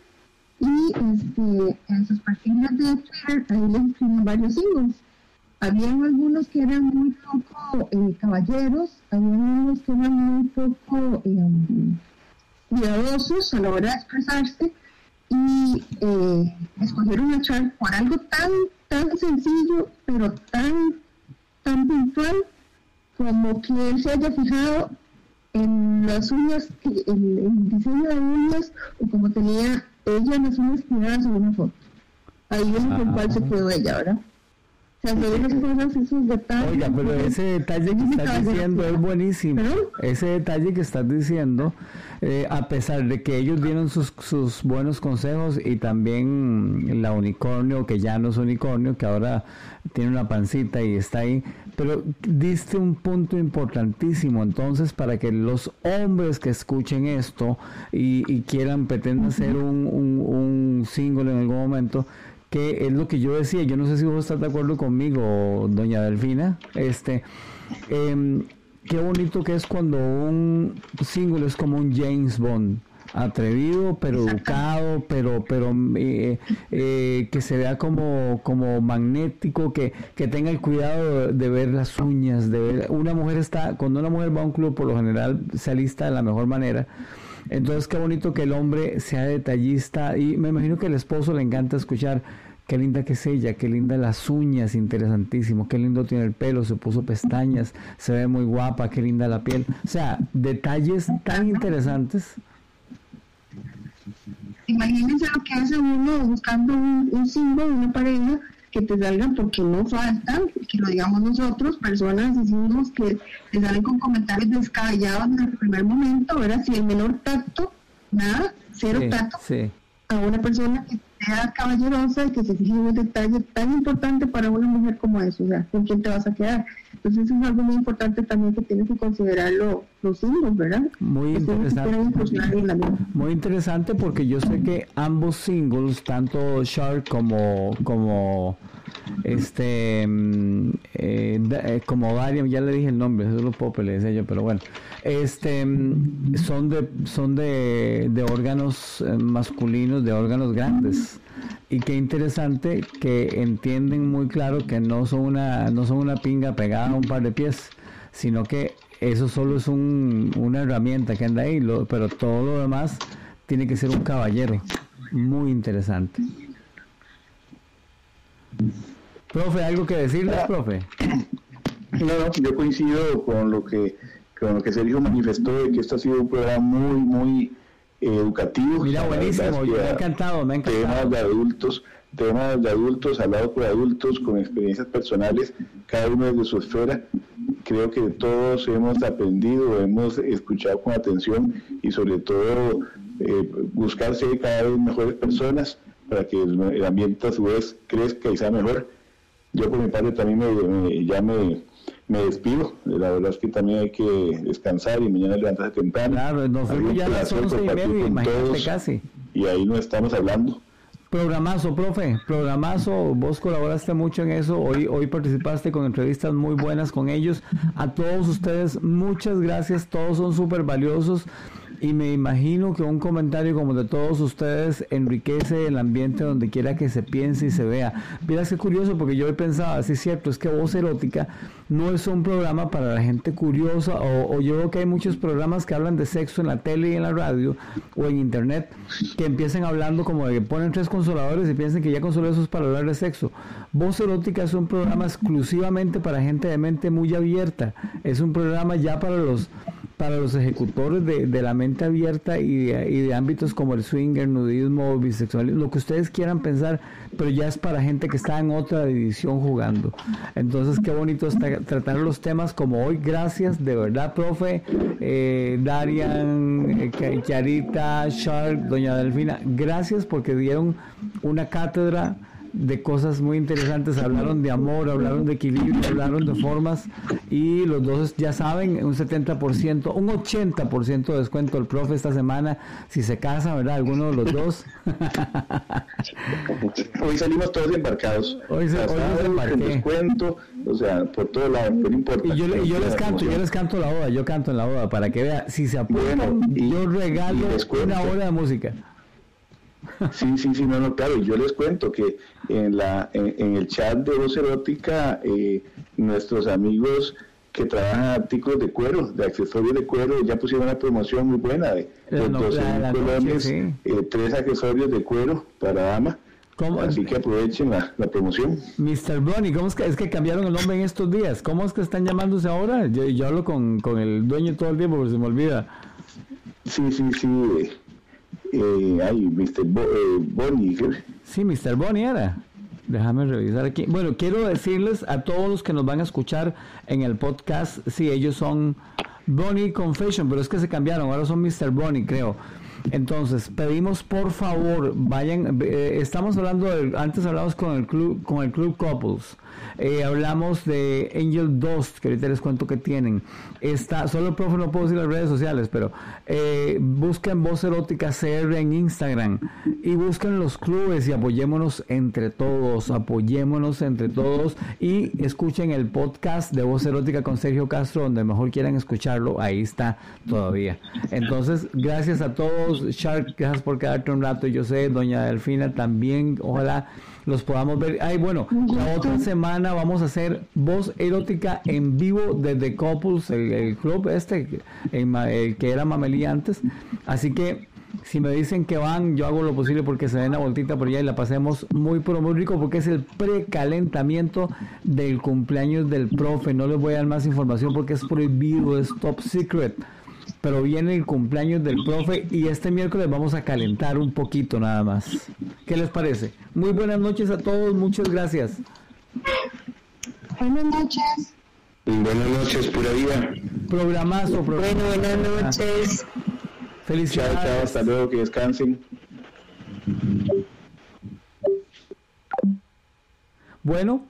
y este, en sus páginas de Twitter ahí les escribían varios hijos. Habían algunos que eran muy poco eh, caballeros, habían unos que eran muy poco eh, cuidadosos a la hora de expresarse y eh, escogieron a Charles por algo tan, tan sencillo, pero tan, tan puntual como que él se haya fijado en las uñas, en el diseño de uñas, o como tenía ella las uñas tiradas en una foto. Ahí es el cual se quedó ella, ¿verdad? Cosas, esos detalles. Oiga, pero ese detalle que estás diciendo es buenísimo. Ese detalle que estás diciendo, eh, a pesar de que ellos dieron sus, sus buenos consejos y también la unicornio, que ya no es unicornio, que ahora tiene una pancita y está ahí, pero diste un punto importantísimo, entonces, para que los hombres que escuchen esto y, quieran, pretendan hacer un, un, single en algún momento, que es lo que yo decía, yo no sé si vos estás de acuerdo conmigo, doña Delfina, este, em, qué bonito que es cuando un single es como un James Bond atrevido, pero educado, pero, pero eh, eh, que se vea como, como magnético, que, que tenga el cuidado de, ver las uñas, de ver, una mujer está, cuando una mujer va a un club por lo general se alista de la mejor manera, entonces qué bonito que el hombre sea detallista y me imagino que el esposo le encanta escuchar Qué linda que es ella, qué linda las uñas, interesantísimo, qué lindo tiene el pelo, se puso pestañas, se ve muy guapa, qué linda la piel. O sea, detalles tan interesantes Imagínense lo que hace uno buscando un, un símbolo, una pareja que te salgan porque no faltan, que lo digamos nosotros, personas decimos que te salen con comentarios descabellados en el primer momento, ¿verdad? Si el menor tacto, nada, cero tacto, a una persona que sea caballerosa y que se fije en un detalle tan importante para una mujer como eso, o sea, ¿con quién te vas a quedar? Entonces eso es algo muy importante también que tienes que considerarlo los singles, ¿verdad? Muy interesante. Muy interesante porque yo sé que ambos singles, tanto Shark como como este mm, eh, eh, como Darian, ya le dije el nombre, eso lo puedo pelear yo, pero bueno, este mm, son de son de, de órganos eh, masculinos, de órganos grandes y qué interesante que entienden muy claro que no son una no son una pinga pegada a un par de pies, sino que eso solo es un, una herramienta que anda ahí, pero todo lo demás tiene que ser un caballero. Muy interesante. Profe, ¿algo que decirle, ah. profe? No, no, yo coincido con lo que con lo que Sergio manifestó de que esto ha sido un programa muy, muy educativo. Mira, buenísimo, me ha encantado, me ha encantado. Temas de adultos, temas de adultos, hablado por adultos, con experiencias personales, cada uno desde su esfera. Creo que todos hemos aprendido, hemos escuchado con atención y sobre todo eh, buscar ser cada vez mejores personas para que el, ambiente a su vez crezca y sea mejor. Yo por mi parte también me, ya me me despido. La verdad es que también hay que descansar y mañana levantarse temprano. Claro, nos fuimos ya a las once y media, imagínate casi. Y ahí no estamos hablando. Programazo, profe, programazo, vos colaboraste mucho en eso, hoy, hoy participaste con entrevistas muy buenas con ellos. A todos ustedes, muchas gracias, todos son súper valiosos y me imagino que un comentario como de todos ustedes enriquece el ambiente donde quiera que se piense y se vea. Mira, qué curioso porque yo he pensado, así es cierto, es que Voz Erótica no es un programa para la gente curiosa o, yo veo que hay muchos programas que hablan de sexo en la tele y en la radio o en internet que empiezan hablando como de que ponen tres consoladores y piensan que ya con eso es para hablar de sexo. Voz Erótica es un programa exclusivamente para gente de mente muy abierta. Es un programa ya para los para los ejecutores de, la mente abierta y de, ámbitos como el swinger, nudismo, bisexualismo, lo que ustedes quieran pensar, pero ya es para gente que está en otra división jugando. Entonces, qué bonito está tratar los temas como hoy. Gracias, de verdad, profe, eh, Darian, eh, Charita, Shark, doña Delfina, gracias porque dieron una cátedra de cosas muy interesantes, hablaron de amor, hablaron de equilibrio, hablaron de formas y los dos ya saben, un 70%, un 80% de descuento el profe esta semana, si se casa, ¿verdad? Alguno de los dos. hoy salimos todos embarcados. Hoy, se, hoy descuento, o sea, por todo lado, no importa. Y yo, les canto, yo les canto la boda, yo canto en la boda, para que vea, si se apuestan, yo regalo una hora de música. Sí, sí, sí, no, no, claro, yo les cuento que en, la, en, el chat de Voz Erótica, eh, nuestros amigos que trabajan artículos de cuero, de accesorios de cuero, ya pusieron una promoción muy buena de, eh, tres accesorios de cuero para dama. Así que aprovechen la, promoción. Mr. Bonnie, ¿cómo es que, es que cambiaron el nombre en estos días? ¿Cómo es que están llamándose ahora? Yo, yo hablo con, con el dueño todo el tiempo porque se me olvida. Sí, sí, sí. Eh, ay, Mr. Eh, Bonnie. Sí, Mr. Bonnie era. Déjame revisar aquí. Bueno, quiero decirles a todos los que nos van a escuchar en el podcast, si ellos son Bonnie Confession, pero es que se cambiaron, ahora son Mr. Bonnie, creo. Entonces, pedimos por favor, vayan, eh, estamos hablando, antes hablamos con el club, con el club Couples, eh, hablamos de Angel Dust, que ahorita les cuento que tienen. Está, solo profe no puedo decir las redes sociales, pero eh, busquen Voz Erótica CR en Instagram y busquen los clubes y apoyémonos entre todos, apoyémonos entre todos y escuchen el podcast de Voz Erótica con Sergio Castro, donde mejor quieran escucharlo, ahí está todavía. Entonces, gracias a todos, Shark, gracias por quedarte un rato, yo sé, doña Delfina también, ojalá los podamos ver. Ay, bueno, la otra semana vamos a hacer voz erótica en vivo desde Couples, el, club este, el, que era Mameli antes. Así que si me dicen que van, yo hago lo posible porque se den la voltita por allá y la pasemos muy, pero muy rico porque es el precalentamiento del cumpleaños del profe. No les voy a dar más información porque es prohibido, es top secret pero viene el cumpleaños del profe y este miércoles vamos a calentar un poquito nada más. ¿Qué les parece? Muy buenas noches a todos, muchas gracias. Buenas noches. Buenas noches, pura vida. Programazo, programazo. Bueno, buenas noches. Felicidades. Chao, chao, hasta luego, que descansen. Bueno,